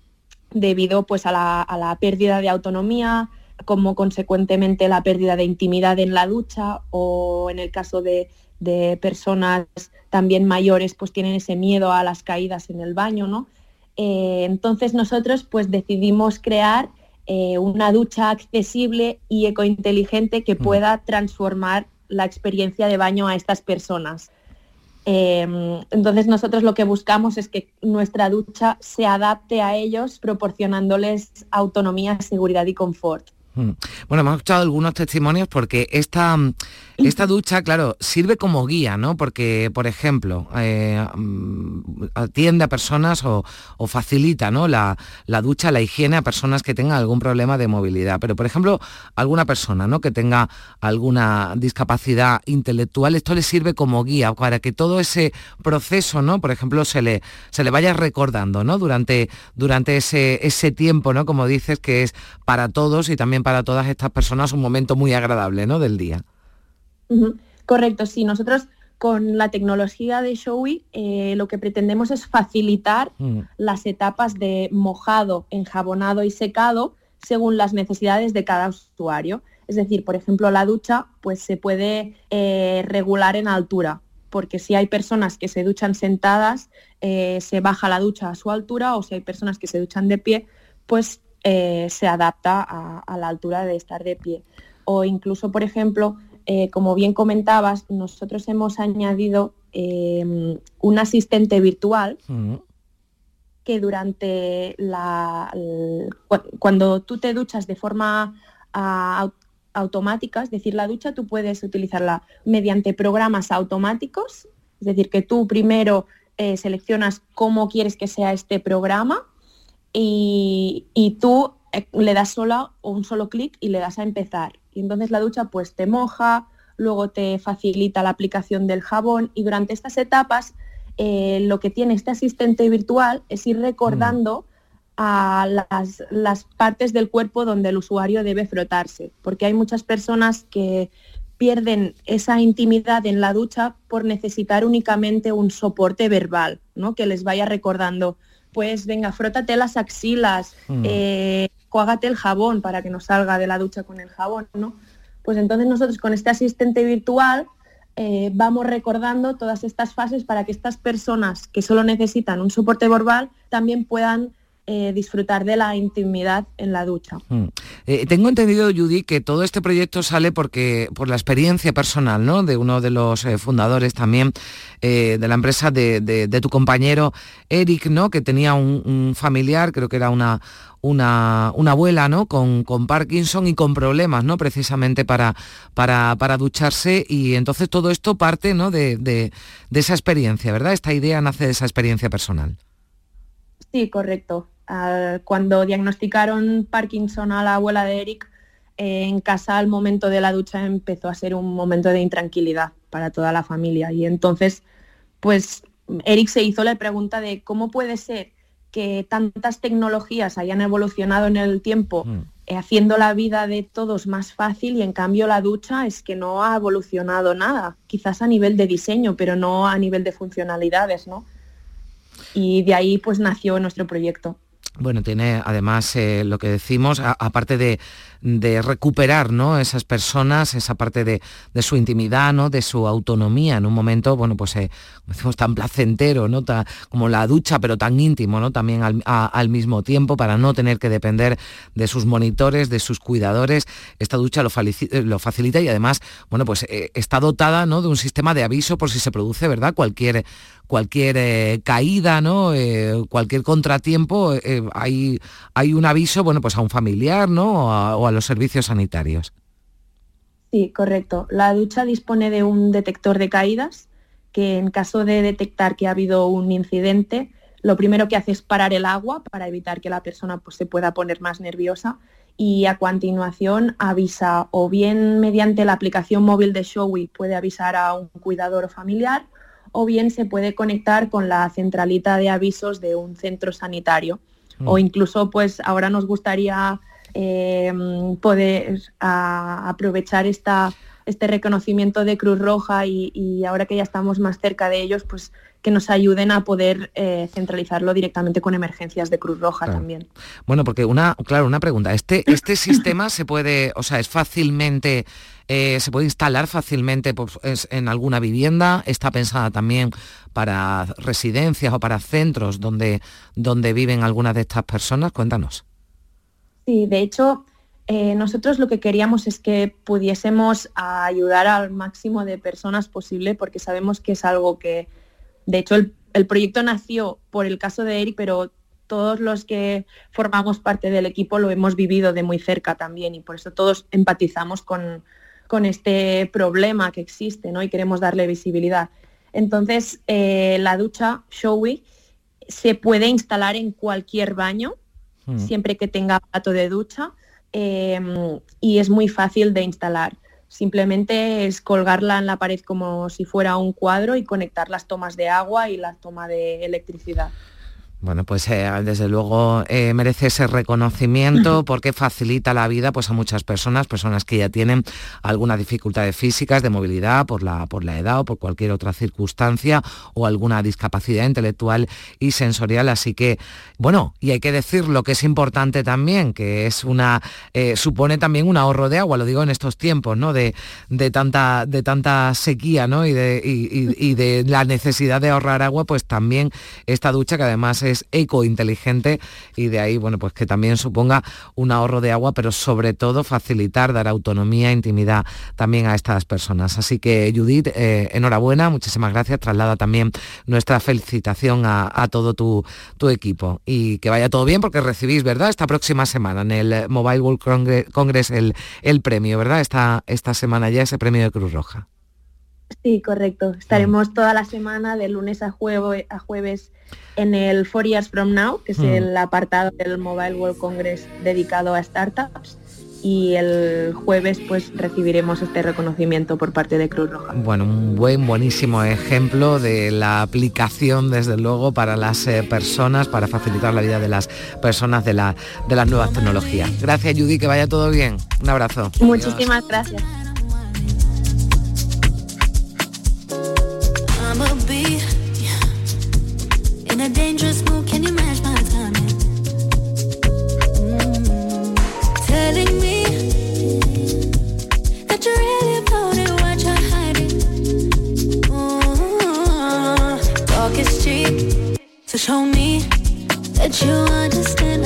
Speaker 12: debido pues, a, la, pérdida de autonomía, como consecuentemente la pérdida de intimidad en la ducha o en el caso de, personas también mayores pues tienen ese miedo a las caídas en el baño, ¿no? Eh, entonces nosotros pues decidimos crear eh, una ducha accesible y ecointeligente que mm. pueda transformar la experiencia de baño a estas personas. Em, entonces nosotros lo que buscamos es que nuestra ducha se adapte a ellos proporcionándoles autonomía, seguridad y confort.
Speaker 1: Mm. Bueno, hemos escuchado algunos testimonios porque esta, [LAUGHS] esta ducha, claro, sirve como guía, ¿no? Porque, por ejemplo, eh, mm, atiende a personas o, facilita ¿no? La, ducha, la higiene a personas que tengan algún problema de movilidad. Pero, por ejemplo, alguna persona ¿no? que tenga alguna discapacidad intelectual, esto le sirve como guía para que todo ese proceso, ¿no? Por ejemplo, se le, se le vaya recordando ¿no? durante, durante ese, ese tiempo, ¿no? Como dices, que es para todos y también para todas estas personas un momento muy agradable ¿no? del día.
Speaker 12: Correcto, sí, nosotros con la tecnología de Showy eh, lo que pretendemos es facilitar mm. las etapas de mojado, enjabonado y secado según las necesidades de cada usuario. Es decir, por ejemplo, la ducha pues se puede eh, regular en altura, porque si hay personas que se duchan sentadas, eh, se baja la ducha a su altura, o si hay personas que se duchan de pie, pues se adapta a, la altura de estar de pie. O incluso, por ejemplo, eh, como bien comentabas, nosotros hemos añadido eh, un asistente virtual que durante la... cuando tú te duchas de forma automática, es decir, la ducha tú puedes utilizarla mediante programas automáticos, es decir, que tú primero seleccionas cómo quieres que sea este programa y, tú eh, le das sola o un solo clic y le das a empezar. Y entonces la ducha pues te moja, luego te facilita la aplicación del jabón y durante estas etapas eh, lo que tiene este asistente virtual es ir recordando a las, las, partes del cuerpo donde el usuario debe frotarse, porque hay muchas personas que pierden esa intimidad en la ducha por necesitar únicamente un soporte verbal, ¿no? que les vaya recordando pues venga, frótate las axilas, mm. eh, el jabón para que no salga de la ducha con el jabón, ¿no? Pues entonces nosotros con este asistente virtual eh, vamos recordando todas estas fases para que estas personas que solo necesitan un soporte verbal también puedan eh, disfrutar de la intimidad en la ducha. Mm.
Speaker 1: Eh, tengo entendido, Judy, que todo este proyecto sale porque por la experiencia personal ¿no? de uno de los eh, fundadores también de la empresa de, tu compañero Eric, ¿no? que tenía un, familiar, creo que era una, una, abuela ¿no? Con, con, Parkinson y con problemas ¿no? precisamente para, para, para ducharse y entonces todo esto parte ¿no? de, de esa experiencia, ¿verdad? Esta idea nace de esa experiencia personal.
Speaker 12: Sí, correcto. Cuando diagnosticaron Parkinson a la abuela de Eric, eh, en casa al momento de la ducha empezó a ser un momento de intranquilidad para toda la familia. Y entonces, pues Eric se hizo la pregunta de cómo puede ser que tantas tecnologías hayan evolucionado en el tiempo, mm. eh, haciendo la vida de todos más fácil y en cambio la ducha es que no ha evolucionado nada, quizás a nivel de diseño, pero no a nivel de funcionalidades, ¿no? y de ahí pues nació nuestro proyecto.
Speaker 1: Bueno, tiene además eh, lo que decimos, aparte de, de recuperar ¿no? esas personas, esa parte de, su intimidad, ¿no? de su autonomía en un momento, bueno, pues eh, decimos, tan placentero, ¿no? como la ducha, pero tan íntimo, ¿no? También al, mismo tiempo, para no tener que depender de sus monitores, de sus cuidadores. Esta ducha lo, facilita y además, bueno, pues eh, está dotada ¿no? de un sistema de aviso por si se produce, ¿verdad? Cualquier cualquier eh, caída, ¿no? Eh, cualquier contratiempo, eh, hay, hay un aviso, bueno, pues a un familiar, ¿no? Los servicios sanitarios.
Speaker 12: Sí, correcto. La ducha dispone de un detector de caídas que en caso de detectar que ha habido un incidente, lo primero que hace es parar el agua para evitar que la persona pues, se pueda poner más nerviosa y a continuación avisa o bien mediante la aplicación móvil de Showy puede avisar a un cuidador o familiar o bien se puede conectar con la centralita de avisos de un centro sanitario. Mm. O incluso, pues ahora nos gustaría eh, poder aprovechar esta, este reconocimiento de Cruz Roja y, ahora que ya estamos más cerca de ellos, pues que nos ayuden a poder eh, centralizarlo directamente con emergencias de Cruz Roja también.
Speaker 1: Bueno, porque una, claro, una pregunta, ¿este, este sistema se puede, o sea, es fácilmente eh, se puede instalar fácilmente pues, en alguna vivienda, está pensada también para residencias o para centros donde, donde viven algunas de estas personas. Cuéntanos.
Speaker 12: Sí, de hecho, eh, nosotros lo que queríamos es que pudiésemos ayudar al máximo de personas posible porque sabemos que es algo que, de hecho, el, proyecto nació por el caso de Eric, pero todos los que formamos parte del equipo lo hemos vivido de muy cerca también y por eso todos empatizamos con, con este problema que existe ¿no? y queremos darle visibilidad. Entonces, eh, la ducha Showy se puede instalar en cualquier baño, hmm. siempre que tenga plato de ducha, em, y es muy fácil de instalar. Simplemente es colgarla en la pared como si fuera un cuadro y conectar las tomas de agua y la toma de electricidad.
Speaker 1: Bueno, pues eh, desde luego eh, merece ese reconocimiento [CLEARS THROAT] porque facilita la vida pues, a muchas personas, personas que ya tienen algunas dificultades físicas, de movilidad, por la, por la edad o por cualquier otra circunstancia o alguna discapacidad intelectual y sensorial. Así que, bueno, y hay que decir lo que es importante también, que es una, eh, supone también un ahorro de agua, lo digo en estos tiempos, ¿no? De, de tanta, de tanta sequía, ¿no? Y de, y de la necesidad de ahorrar agua, pues también esta ducha que además es es eco-inteligente y de ahí, bueno, pues que también suponga un ahorro de agua, pero sobre todo facilitar, dar autonomía, intimidad también a estas personas. Así que Judith, eh, enhorabuena, muchísimas gracias, traslada también nuestra felicitación a, todo tu, equipo y que vaya todo bien porque recibís, ¿verdad? Esta próxima semana en el Mobile World Congress, el, el premio, ¿verdad? Esta, esta semana ya ese premio de Cruz Roja.
Speaker 12: Sí, correcto. Estaremos toda la semana, de lunes a, a jueves, en el Four Years From Now, que es el apartado del Mobile World Congress dedicado a startups. Y el jueves pues recibiremos este reconocimiento por parte de Cruz Roja.
Speaker 1: Bueno, un buen, buenísimo ejemplo de la aplicación, desde luego, para las eh, personas, para facilitar la vida de las personas de, la, de las nuevas tecnologías. Gracias, Judy, que vaya todo bien. Un abrazo.
Speaker 12: Muchísimas gracias. A bee in a dangerous move, can you match my timing? Mm. Telling me that you're really you're hiding. Mm. Talk is cheap, so show me that you understand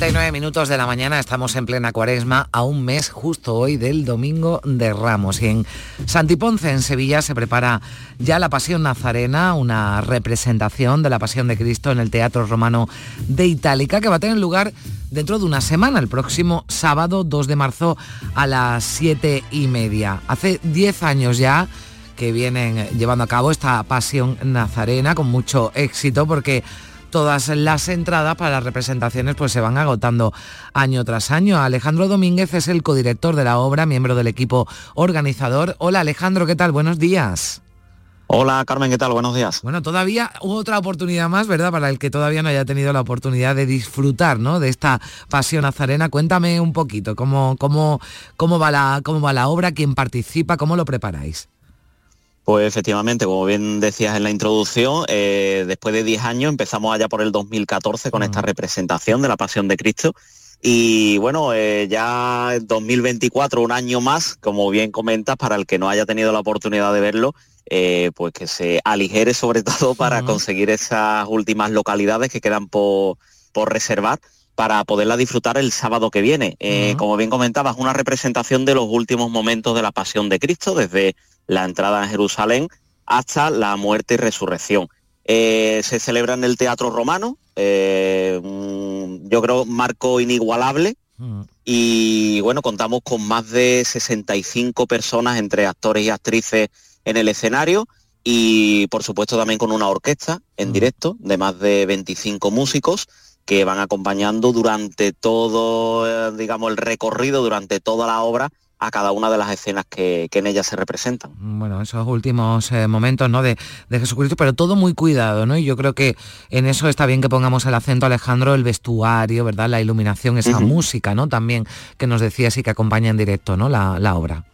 Speaker 1: Y 39 minutos de la mañana estamos en plena cuaresma a un mes justo hoy del Domingo de Ramos y en Santiponce, en Sevilla, se prepara ya la Pasión Nazarena, una representación de la Pasión de Cristo en el Teatro Romano de Itálica que va a tener lugar dentro de una semana, el próximo sábado 2 de marzo a las 7 y media. Hace 10 años ya que vienen llevando a cabo esta Pasión Nazarena con mucho éxito porque todas las entradas para las representaciones pues se van agotando año tras año. Alejandro Domínguez es el codirector de la obra, miembro del equipo organizador. Hola Alejandro, ¿qué tal? Buenos días.
Speaker 13: Hola Carmen, ¿qué tal? Buenos días.
Speaker 1: Bueno, todavía otra oportunidad más, ¿verdad? Para el que todavía no haya tenido la oportunidad de disfrutar, ¿no? De esta pasión azarena. Cuéntame un poquito cómo, cómo, cómo, va, la, cómo va la obra, quién participa, cómo lo preparáis.
Speaker 13: Pues efectivamente, como bien decías en la introducción, eh, después de 10 años empezamos allá por el 2014 con esta representación de la Pasión de Cristo. Y bueno, eh, ya en 2024, un año más, como bien comentas, para el que no haya tenido la oportunidad de verlo, eh, pues que se aligere sobre [LAUGHS] todo para conseguir esas últimas localidades que quedan por, por reservar para poderla disfrutar el sábado que viene. Como bien comentabas, una representación de los últimos momentos de la Pasión de Cristo, desde la entrada a Jerusalén hasta la muerte y resurrección. Eh, se celebra en el Teatro Romano, eh, yo creo marco inigualable, mm. y bueno, contamos con más de 65 personas entre actores y actrices en el escenario y por supuesto también con una orquesta en mm. directo de más de 25 músicos que van acompañando durante todo, eh, digamos, el recorrido, durante toda la obra a cada una de las escenas que, en ellas se representan.
Speaker 1: Bueno, esos últimos eh, momentos ¿no? de, Jesucristo, pero todo muy cuidado, ¿no? Y yo creo que en eso está bien que pongamos el acento, Alejandro, el vestuario, ¿verdad? La iluminación, esa música, ¿no? También que nos decías y que acompaña en directo, ¿no? La, obra.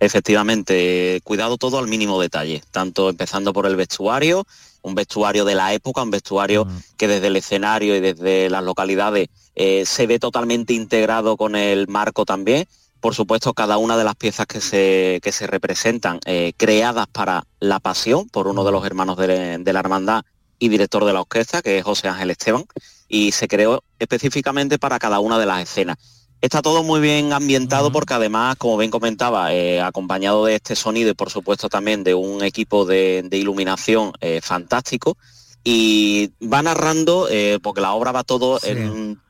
Speaker 13: Efectivamente, cuidado todo al mínimo detalle, tanto empezando por el vestuario, un vestuario de la época, un vestuario que desde el escenario y desde las localidades eh, se ve totalmente integrado con el marco también por supuesto, cada una de las piezas que se, se representan, eh, creadas para la pasión por uno de los hermanos de, la hermandad y director de la orquesta, que es José Ángel Esteban, y se creó específicamente para cada una de las escenas. Está todo muy bien ambientado porque además, como bien comentaba, eh, acompañado de este sonido y por supuesto también de un equipo de, iluminación eh, fantástico, y va narrando, porque la obra va todo en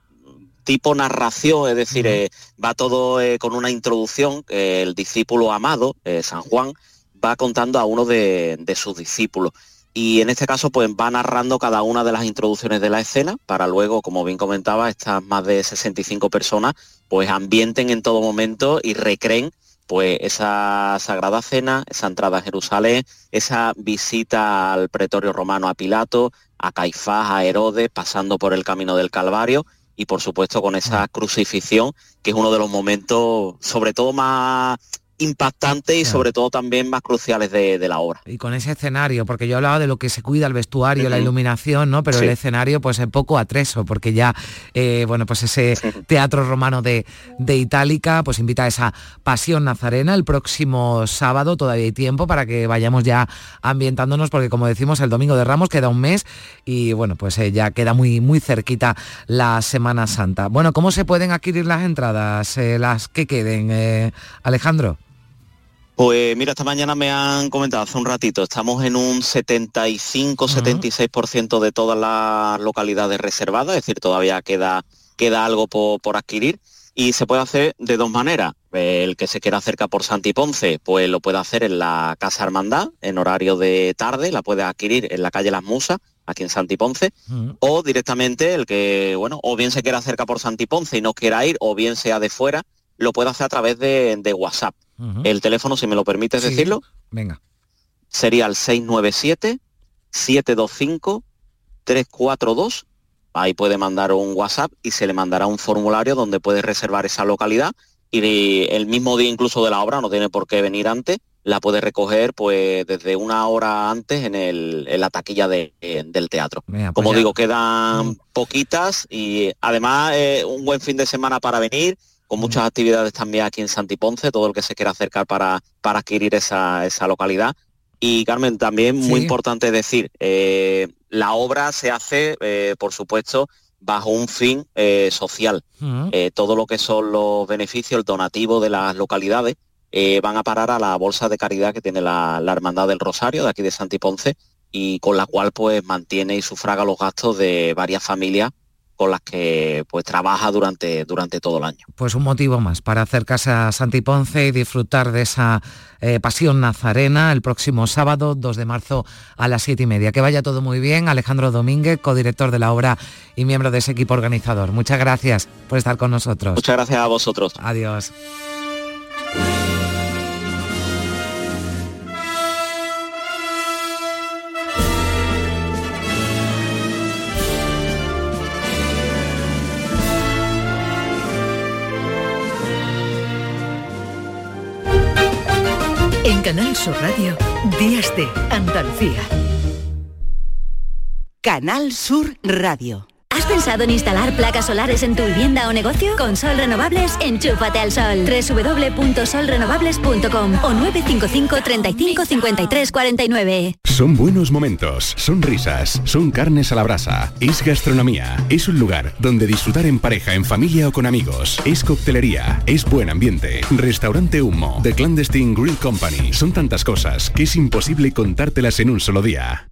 Speaker 13: tipo narración, es decir, eh, va todo eh, con una introducción, el discípulo amado, eh, San Juan, va contando a uno de, sus discípulos. Y en este caso, pues va narrando cada una de las introducciones de la escena para luego, como bien comentaba, estas más de 65 personas, pues ambienten en todo momento y recreen pues esa sagrada cena, esa entrada a Jerusalén, esa visita al pretorio romano a Pilato, a Caifás, a Herodes, pasando por el camino del Calvario y por supuesto con esa crucifixión, que es uno de los momentos sobre todo más impactantes y sobre todo también más cruciales de, la obra.
Speaker 1: Y con ese escenario, porque yo hablaba de lo que se cuida el vestuario, la iluminación, ¿no? Pero el escenario pues es poco atreso, porque ya, eh, bueno, pues ese teatro romano de, de Itálica, pues invita a esa pasión nazarena el próximo sábado, todavía hay tiempo para que vayamos ya ambientándonos, porque como decimos, el domingo de Ramos queda un mes y bueno, pues eh, ya queda muy, muy cerquita la Semana Santa. Bueno, ¿cómo se pueden adquirir las entradas, eh, las que queden, Alejandro?
Speaker 13: Pues mira, esta mañana me han comentado hace un ratito, estamos en un 75-76% de todas las localidades reservadas, es decir, todavía queda, queda algo por, adquirir y se puede hacer de dos maneras. El que se quiera acercar por Santi Ponce, pues lo puede hacer en la Casa Hermandad, en horario de tarde, la puede adquirir en la calle Las Musas, aquí en Santi Ponce, o directamente el que, bueno, o bien se quiera acercar por Santi Ponce y no quiera ir, o bien sea de fuera, lo puede hacer a través de, de WhatsApp. El teléfono, si me lo permites decirlo,
Speaker 1: venga.
Speaker 13: sería el 697-725-342. Ahí puede mandar un WhatsApp y se le mandará un formulario donde puede reservar esa localidad y el mismo día incluso de la obra, no tiene por qué venir antes, la puede recoger pues desde una hora antes en, el, en la taquilla del teatro. Pues Como digo, quedan mm. poquitas y además un buen fin de semana para venir con muchas actividades también aquí en Santiponce, todo el que se quiera acercar para, para adquirir esa, localidad. Y Carmen, también muy importante decir, eh, la obra se hace, eh, por supuesto, bajo un fin eh, social. Todo lo que son los beneficios, el donativo de las localidades, van a parar a la bolsa de caridad que tiene la, la Hermandad del Rosario de aquí de Santiponce y con la cual pues mantiene y sufraga los gastos de varias familias con las que pues trabaja durante, durante todo el año.
Speaker 1: Pues un motivo más para acercarse a Santiponce y disfrutar de esa eh, pasión nazarena el próximo sábado 2 de marzo a las 7 y media. Que vaya todo muy bien. Alejandro Domínguez, codirector de la obra y miembro de ese equipo organizador. Muchas gracias por estar con nosotros.
Speaker 13: Muchas gracias a vosotros.
Speaker 1: Adiós.
Speaker 14: En Canal Sur Radio, Días de Andalucía.
Speaker 15: Canal Sur Radio.
Speaker 16: ¿Has pensado en instalar placas solares en tu vivienda o negocio? Con Sol Renovables, enchúfate al sol. www.solrenovables.com o 955 35 53 49.
Speaker 17: Son buenos momentos, son risas, son carnes a la brasa, es gastronomía, es un lugar donde disfrutar en pareja, en familia o con amigos, es coctelería, es buen ambiente, restaurante Humo, The Clandestine Grill Company, son tantas cosas que es imposible contártelas en un solo día.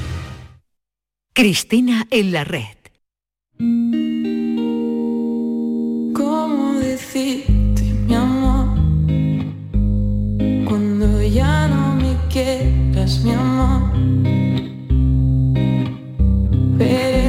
Speaker 14: Cristina en la red.
Speaker 18: ¿Cómo decirte, mi amor? Cuando ya no me quieras, mi amor. Ver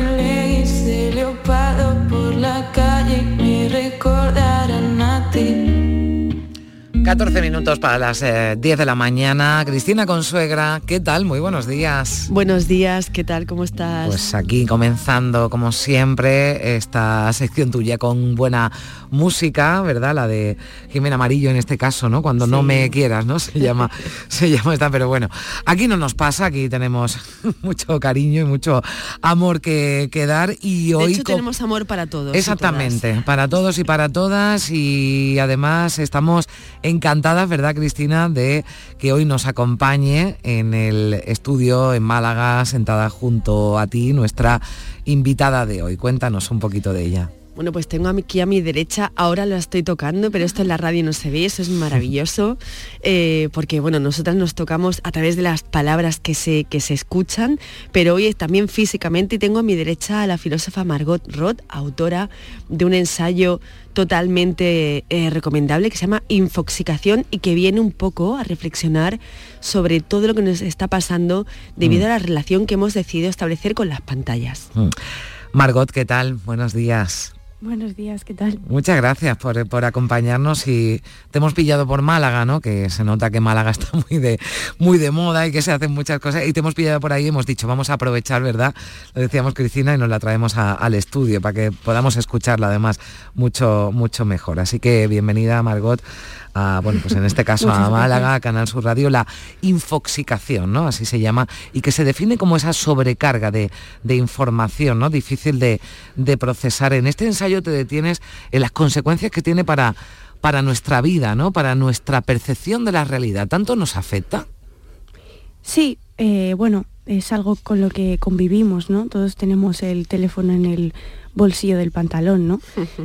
Speaker 1: 14 minutos para las eh, 10 de la mañana. Cristina Consuegra, ¿qué tal? Muy buenos días.
Speaker 19: Buenos días, ¿qué tal? ¿Cómo estás?
Speaker 1: Pues aquí comenzando, como siempre, esta sección tuya con buena música, ¿verdad? La de Jimena Amarillo en este caso, ¿no? Cuando no me quieras, ¿no? Se llama, [LAUGHS] se llama esta, pero bueno, aquí no nos pasa, aquí tenemos [LAUGHS] mucho cariño y mucho amor que, que dar y hoy...
Speaker 19: de hecho,
Speaker 1: co-
Speaker 19: tenemos amor para todos.
Speaker 1: Exactamente, para todos y para todas y además estamos encantadas, ¿verdad Cristina?, de que hoy nos acompañe en el estudio en Málaga, sentada junto a ti, nuestra invitada de hoy. Cuéntanos un poquito de ella.
Speaker 19: Bueno, pues tengo aquí a mi derecha, ahora lo estoy tocando, pero esto en la radio no se ve, eso es maravilloso, [LAUGHS] eh, porque bueno, nosotras nos tocamos a través de las palabras que se, que se escuchan, pero hoy también físicamente y tengo a mi derecha a la filósofa Margot Roth, autora de un ensayo totalmente eh, recomendable que se llama Infoxicación y que viene un poco a reflexionar sobre todo lo que nos está pasando debido
Speaker 1: Mm.
Speaker 19: a la relación que hemos decidido establecer con las pantallas.
Speaker 1: Mm. Margot, ¿qué tal? Buenos días.
Speaker 20: Buenos días, ¿qué tal?
Speaker 1: Muchas gracias por, por acompañarnos y te hemos pillado por Málaga, ¿no? Que se nota que Málaga está [LAUGHS] muy de, muy de moda y que se hacen muchas cosas. Y te hemos pillado por ahí y hemos dicho, vamos a aprovechar, ¿verdad? Lo decíamos Cristina y nos la traemos al estudio para que podamos escucharla además mucho, mucho mejor. Así que bienvenida, Margot, a, bueno, pues en este caso a Málaga, a Canal Sur Radio, la infoxicación, ¿no? Así se llama, y que se define como esa sobrecarga de, de información, ¿no? Difícil de, de procesar. En este ensayo te detienes en las consecuencias que tiene para, para nuestra vida, ¿no? Para nuestra percepción de la realidad. ¿Tanto nos afecta?
Speaker 20: Sí, eh, bueno, es algo con lo que convivimos, ¿no? Todos tenemos el teléfono en el bolsillo del pantalón, ¿no?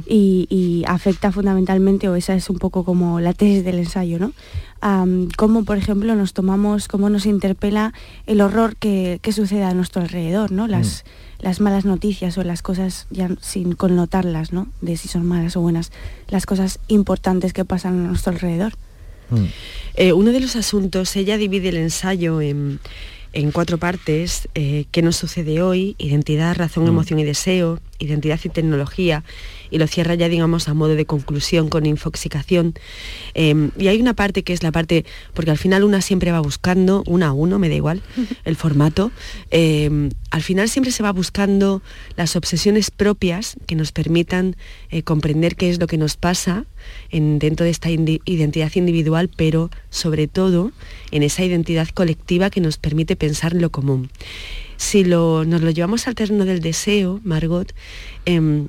Speaker 20: Y, y afecta fundamentalmente, o esa es un poco como la tesis del ensayo, ¿no? Cómo, por ejemplo, nos tomamos, cómo nos interpela el horror que, que sucede a nuestro alrededor, ¿no? Las, las malas noticias o las cosas, ya sin connotarlas, ¿no? De si son malas o buenas, las cosas importantes que pasan a nuestro alrededor.
Speaker 19: Eh, uno de los asuntos, ella divide el ensayo en, en cuatro partes, eh, qué nos sucede hoy, identidad, razón,
Speaker 21: Mm.
Speaker 19: emoción y deseo, identidad y tecnología, y lo cierra ya, digamos, a modo de conclusión con infoxicación. Eh, y hay una parte que es la parte, porque al final una siempre va buscando, una a uno, me da igual, [LAUGHS] el formato, eh, al final siempre se va buscando las obsesiones propias que nos permitan eh, comprender qué es lo que nos pasa en, dentro de esta indi- identidad individual, pero sobre todo en esa identidad colectiva que nos permite pensar en lo común. Si lo- nos lo llevamos al terreno del deseo, Margot, em,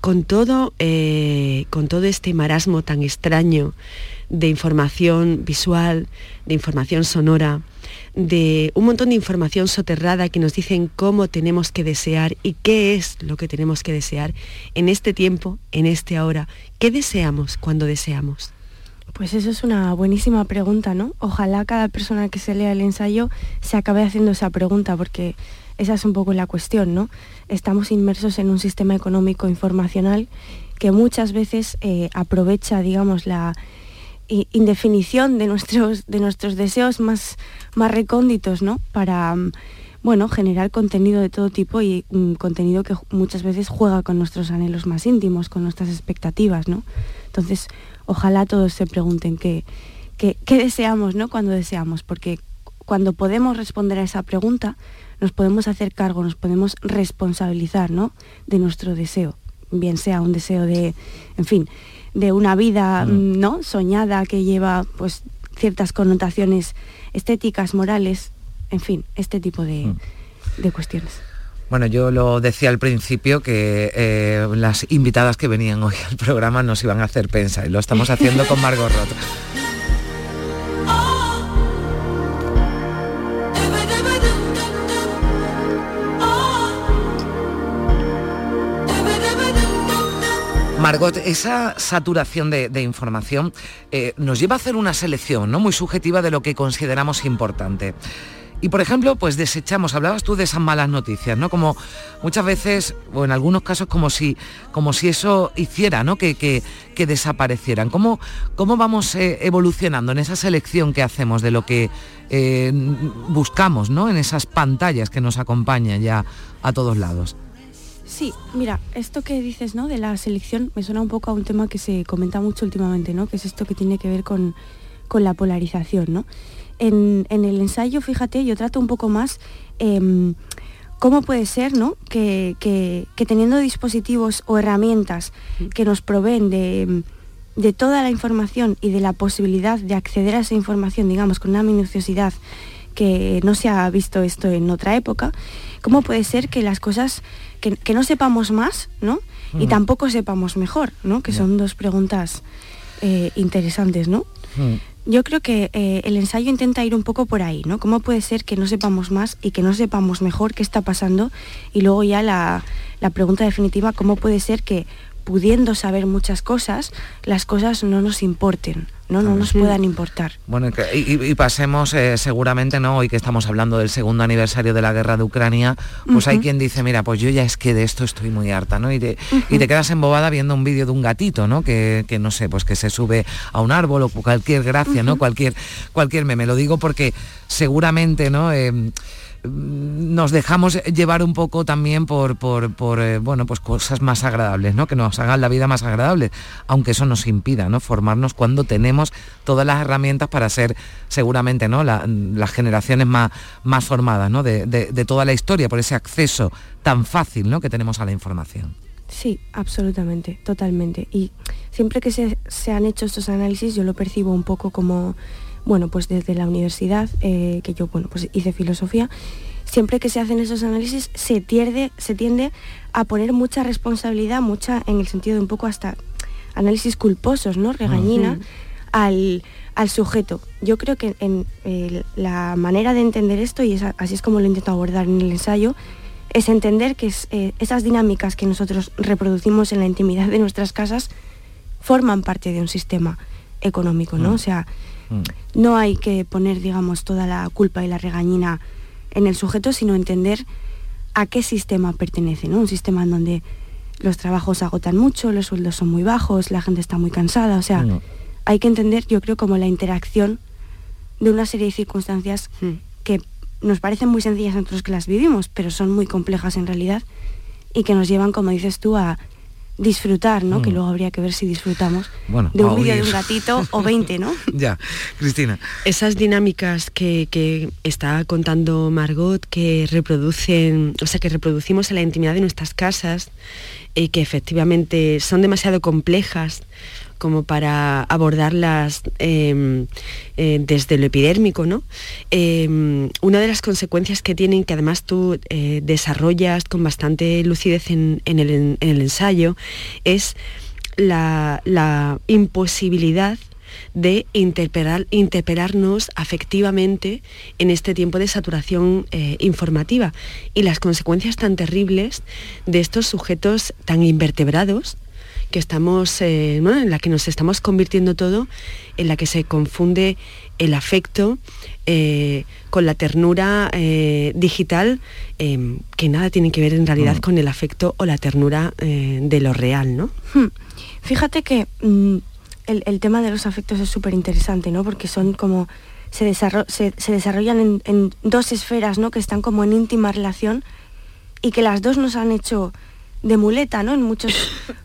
Speaker 19: con todo, eh, con todo este marasmo tan extraño de información visual, de información sonora, de un montón de información soterrada que nos dicen cómo tenemos que desear y qué es lo que tenemos que desear en este tiempo, en este ahora. ¿Qué deseamos cuando deseamos?
Speaker 20: Pues eso es una buenísima pregunta, ¿no? Ojalá cada persona que se lea el ensayo se acabe haciendo esa pregunta, porque esa es un poco la cuestión, ¿no? Estamos inmersos en un sistema económico informacional que muchas veces eh, aprovecha, digamos, la indefinición de nuestros, de nuestros deseos más, más recónditos, ¿no? Para, mm, bueno, generar contenido de todo tipo y mm, contenido que muchas veces juega con nuestros anhelos más íntimos, con nuestras expectativas, ¿no? Entonces, ojalá todos se pregunten qué, qué, qué deseamos, ¿no? Cuando deseamos, porque cuando podemos responder a esa pregunta, nos podemos hacer cargo, nos podemos responsabilizar, ¿no? De nuestro deseo, bien sea un deseo de, en fin, de una vida, mm, ¿no? Soñada que lleva, pues, ciertas connotaciones estéticas, morales, en fin, este tipo de, de cuestiones.
Speaker 1: Bueno, yo lo decía al principio que eh, las invitadas que venían hoy al programa nos iban a hacer pensar y lo estamos haciendo con Margot Roth. Margot, esa saturación de, información eh, nos lleva a hacer una selección ¿no? muy subjetiva de lo que consideramos importante. Y por ejemplo, pues desechamos, hablabas tú de esas malas noticias, ¿no? Como muchas veces, o en algunos casos, como si, como si eso hiciera, ¿no? Que, que- que desaparecieran. ¿Cómo, cómo vamos eh, evolucionando en esa selección que hacemos de lo que eh, buscamos, ¿no? En esas pantallas que nos acompañan ya a todos lados.
Speaker 20: Sí, mira, esto que dices, ¿no? De la selección me suena un poco a un tema que se comenta mucho últimamente, ¿no? Que es esto que tiene que ver con, con la polarización, ¿no? En, en el ensayo, fíjate, yo trato un poco más em, cómo puede ser, ¿no? Que, que- que teniendo dispositivos o herramientas que nos proveen de, de toda la información y de la posibilidad de acceder a esa información, digamos, con una minuciosidad que no se ha visto esto en otra época, ¿cómo puede ser que las cosas, que, que no sepamos más, ¿no? Y
Speaker 22: Mm.
Speaker 20: tampoco sepamos mejor, ¿no? Que son dos preguntas eh, interesantes, ¿no? Yo creo que eh, el ensayo intenta ir un poco por ahí, ¿no? ¿Cómo puede ser que no sepamos más y que no sepamos mejor qué está pasando? Y luego ya la, la pregunta definitiva, ¿cómo puede ser que pudiendo saber muchas cosas, las cosas no nos importen, no, no nos puedan importar?
Speaker 1: Bueno, y pasemos eh, seguramente, ¿no? Hoy que estamos hablando del segundo aniversario de la guerra de Ucrania, pues hay quien dice, mira, pues yo ya es que de esto estoy muy harta, ¿no? Y te, y te quedas embobada viendo un vídeo de un gatito, ¿no? Que, que no sé, pues que se sube a un árbol o cualquier gracia, ¿no? Cualquier, cualquier meme. Lo digo porque seguramente, ¿no? Eh, nos dejamos llevar un poco también por, por, por, eh, bueno, pues cosas más agradables, ¿no? Que nos hagan la vida más agradable, aunque eso nos impida, ¿no? Formarnos cuando tenemos todas las herramientas para ser seguramente, ¿no? La- las generaciones más, más formadas, ¿no? De, de- de toda la historia, por ese acceso tan fácil, ¿no? Que tenemos a la información.
Speaker 20: Sí, absolutamente, totalmente. Y siempre que se, se han hecho estos análisis, yo lo percibo un poco como, bueno, pues desde la universidad, eh, que yo, bueno, pues hice filosofía, siempre que se hacen esos análisis se tiende, se tiende a poner mucha responsabilidad, mucha, en el sentido de un poco hasta análisis culposos, ¿no? Regañina. Al, al sujeto. Yo creo que en, eh, la manera de entender esto, y es así es como lo intento abordar en el ensayo, es entender que es, eh, esas dinámicas que nosotros reproducimos en la intimidad de nuestras casas forman parte de un sistema económico, ¿no?
Speaker 1: Mm.
Speaker 20: O sea, no hay que poner, digamos, toda la culpa y la regañina en el sujeto, sino entender a qué sistema pertenece, ¿no? Un sistema en donde los trabajos agotan mucho, los sueldos son muy bajos, la gente está muy cansada, o sea,
Speaker 1: Mm.
Speaker 20: Hay que entender, yo creo, como la interacción de una serie de circunstancias que nos parecen muy sencillas a nosotros que las vivimos, pero son muy complejas en realidad y que nos llevan, como dices tú, a disfrutar, ¿no? Que
Speaker 1: Mm.
Speaker 20: luego habría que ver si disfrutamos
Speaker 1: Bueno,
Speaker 20: de un vídeo de un gatito o 20, ¿no? [LAUGHS]
Speaker 1: ya, Cristina.
Speaker 19: Esas dinámicas que, que está contando Margot, que reproducen, o sea, que reproducimos en la intimidad de nuestras casas y que efectivamente son demasiado complejas como para abordarlas eh, eh, desde lo epidérmico, ¿no? Eh, una de las consecuencias que tienen, que además tú eh, desarrollas con bastante lucidez en, el, en el ensayo, es la, la imposibilidad de interpelar, interpelarnos afectivamente en este tiempo de saturación eh, informativa y las consecuencias tan terribles de estos sujetos tan invertebrados que estamos, eh, en la que nos estamos convirtiendo todo, en la que se confunde el afecto eh, con la ternura eh, digital, que nada tiene que ver en realidad
Speaker 20: Mm.
Speaker 19: con el afecto o la ternura de lo real, ¿no?
Speaker 20: Hmm. Fíjate que mm, el, el tema de los afectos es súper interesante, ¿no? Porque son como se, desarro- se, se desarrollan en, en dos esferas, ¿no? Que están como en íntima relación y que las dos nos han hecho de muleta, ¿no? En muchos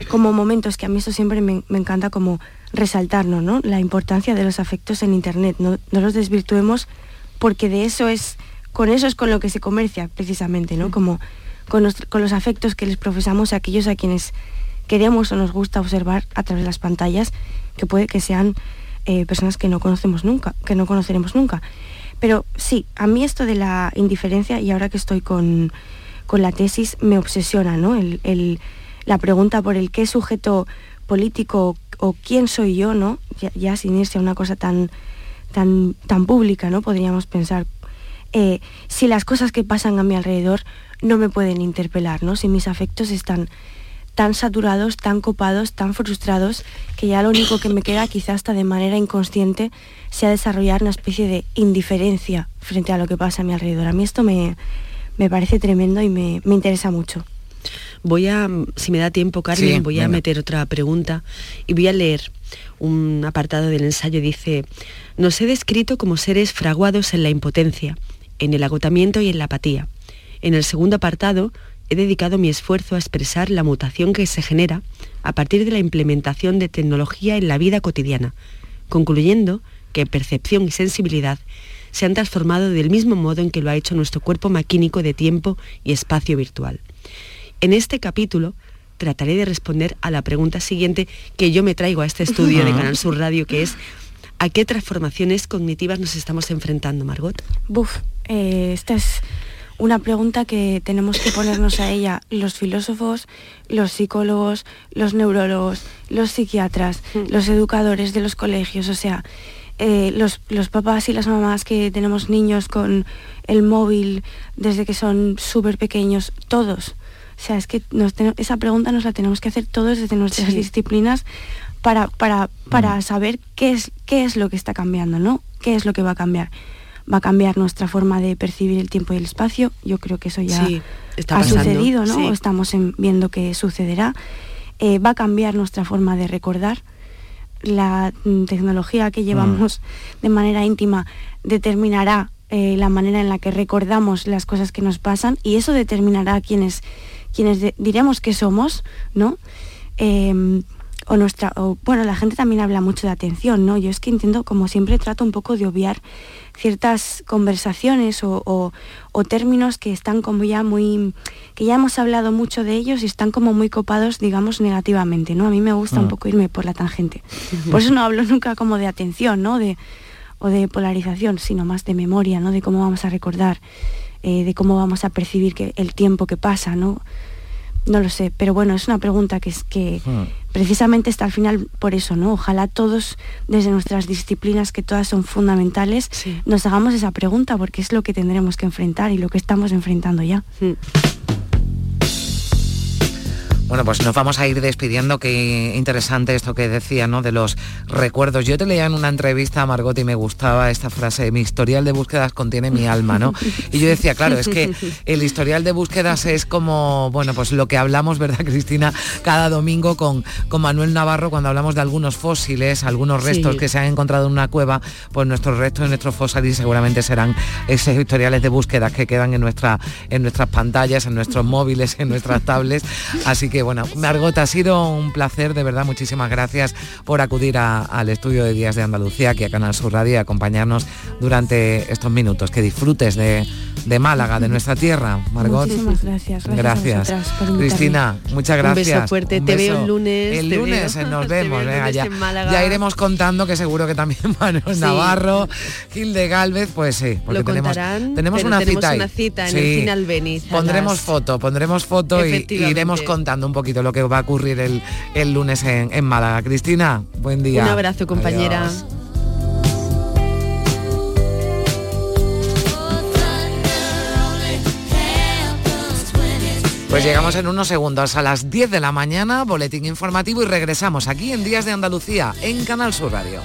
Speaker 20: como momentos que a mí eso siempre me, me encanta como resaltarnos, ¿no? La importancia de los afectos en Internet. No, no los desvirtuemos porque de eso es, con eso es con lo que se comercia precisamente, ¿no? Como con los, con los afectos que les profesamos a aquellos a quienes queremos o nos gusta observar a través de las pantallas, que puede que sean eh, personas que no conocemos nunca, que no conoceremos nunca. Pero sí, a mí esto de la indiferencia, y ahora que estoy con, con la tesis, me obsesiona, ¿no? El, el- la pregunta por el qué sujeto político o quién soy yo, ¿no? Ya, sin irse a una cosa tan, tan, tan pública, ¿no? Podríamos pensar eh, si las cosas que pasan a mi alrededor no me pueden interpelar, ¿no? Si mis afectos están tan saturados, tan copados, tan frustrados, que ya lo único que me queda, quizás hasta de manera inconsciente, sea desarrollar una especie de indiferencia frente a lo que pasa a mi alrededor. A mí esto me, me parece tremendo y me, me interesa mucho.
Speaker 19: Voy a, si me da tiempo, Carmen,
Speaker 20: Sí,
Speaker 19: voy a
Speaker 20: venga.
Speaker 19: meter otra pregunta y voy a leer un apartado del ensayo. Dice, nos he descrito como seres fraguados en la impotencia, en el agotamiento y en la apatía. En el segundo apartado, he dedicado mi esfuerzo a expresar la mutación que se genera a partir de la implementación de tecnología en la vida cotidiana, concluyendo que percepción y sensibilidad se han transformado del mismo modo en que lo ha hecho nuestro cuerpo maquínico de tiempo y espacio virtual. En este capítulo trataré de responder a la pregunta siguiente que yo me traigo a este estudio de. Canal Sur Radio, que es ¿a qué transformaciones cognitivas nos estamos enfrentando, Margot?
Speaker 20: Buf, eh, esta es una pregunta que tenemos que ponernos a ella los filósofos, los psicólogos, los neurólogos, los psiquiatras, los educadores de los colegios, o sea, eh, los, los papás y las mamás que tenemos niños con el móvil desde que son súper pequeños, todos. O sea, es que nos ten- esa pregunta nos la tenemos que hacer todos desde nuestras
Speaker 19: Sí.
Speaker 20: disciplinas para, para, para saber qué es, qué es lo que está cambiando, ¿no? ¿Qué es lo que va a cambiar? Va a cambiar nuestra forma de percibir el tiempo y el espacio. Yo creo que eso ya
Speaker 19: Sí, está
Speaker 20: ha sucedido, ¿no?
Speaker 19: sí.
Speaker 20: Estamos en- viendo que sucederá. Eh, va a cambiar nuestra forma de recordar. La mm, tecnología que llevamos de manera íntima determinará eh, la manera en la que recordamos las cosas que nos pasan y eso determinará quiénes, quienes de- diremos que somos, ¿no? Em, o nuestra, o, bueno, la gente también habla mucho de atención, ¿no? Yo es que intento, como siempre, trato un poco de obviar ciertas conversaciones o, o- o términos que están como ya muy, que ya hemos hablado mucho de ellos y están como muy copados, digamos, negativamente, ¿no? A mí me gusta un
Speaker 19: Mm.
Speaker 20: poco irme por la tangente. [LAUGHS] Por eso no hablo nunca como de atención, ¿no? De, o de polarización, sino más de memoria, ¿no? De cómo vamos a recordar, eh, de cómo vamos a percibir que el tiempo que pasa, ¿no? No lo sé, pero bueno, es una pregunta que es que precisamente está al final por eso, ¿no? Ojalá todos, desde nuestras disciplinas, que todas son fundamentales, nos hagamos esa pregunta, porque es lo que tendremos que enfrentar y lo que estamos enfrentando ya.
Speaker 1: Bueno, pues nos vamos a ir despidiendo, qué interesante esto que decía, ¿no? De los recuerdos. Yo te leía en una entrevista a Margot y me gustaba esta frase, mi historial de búsquedas contiene mi alma, ¿no? Y yo decía, claro, es que el historial de búsquedas es como, bueno, pues lo que hablamos, ¿verdad, Cristina? Cada domingo con, con Manuel Navarro, cuando hablamos de algunos fósiles, algunos restos
Speaker 19: Sí.
Speaker 1: que se han encontrado en una cueva, pues nuestros restos nuestros fósiles seguramente serán esos historiales de búsquedas que quedan en, nuestra, en nuestras pantallas, en nuestros móviles, en nuestras tablets. Así que bueno, Margot, ha sido un placer, de verdad, muchísimas gracias por acudir a- al estudio de Días de Andalucía, aquí a Canal Sur Radio, y acompañarnos durante estos minutos. Que disfrutes de, de Málaga, de nuestra tierra, Margot.
Speaker 20: Muchísimas gracias. Gracias.
Speaker 1: Cristina, muchas
Speaker 19: Un
Speaker 1: gracias.
Speaker 19: beso fuerte,
Speaker 1: Un
Speaker 19: te veo el lunes,
Speaker 1: El lunes
Speaker 19: veo-
Speaker 1: eh, nos [LAUGHS] vemos.
Speaker 19: veo lunes
Speaker 1: ya, iremos contando que seguro que también [LAUGHS] Manuel
Speaker 19: Sí.
Speaker 1: Navarro, Gil de Galvez, pues sí, porque
Speaker 19: Lo
Speaker 1: tenemos,
Speaker 19: contarán,
Speaker 1: tenemos una
Speaker 19: tenemos
Speaker 1: cita
Speaker 19: una cita en
Speaker 1: Sí.
Speaker 19: el Final
Speaker 1: Pondremos
Speaker 19: las-
Speaker 1: foto, pondremos foto y iremos contando un poquito lo que va a ocurrir el, el lunes en, en Málaga. Cristina, buen día.
Speaker 19: Un abrazo, compañera.
Speaker 1: Adiós. Pues llegamos en unos segundos a las 10 de la mañana, boletín informativo y regresamos aquí en Días de Andalucía, en Canal Sur Radio.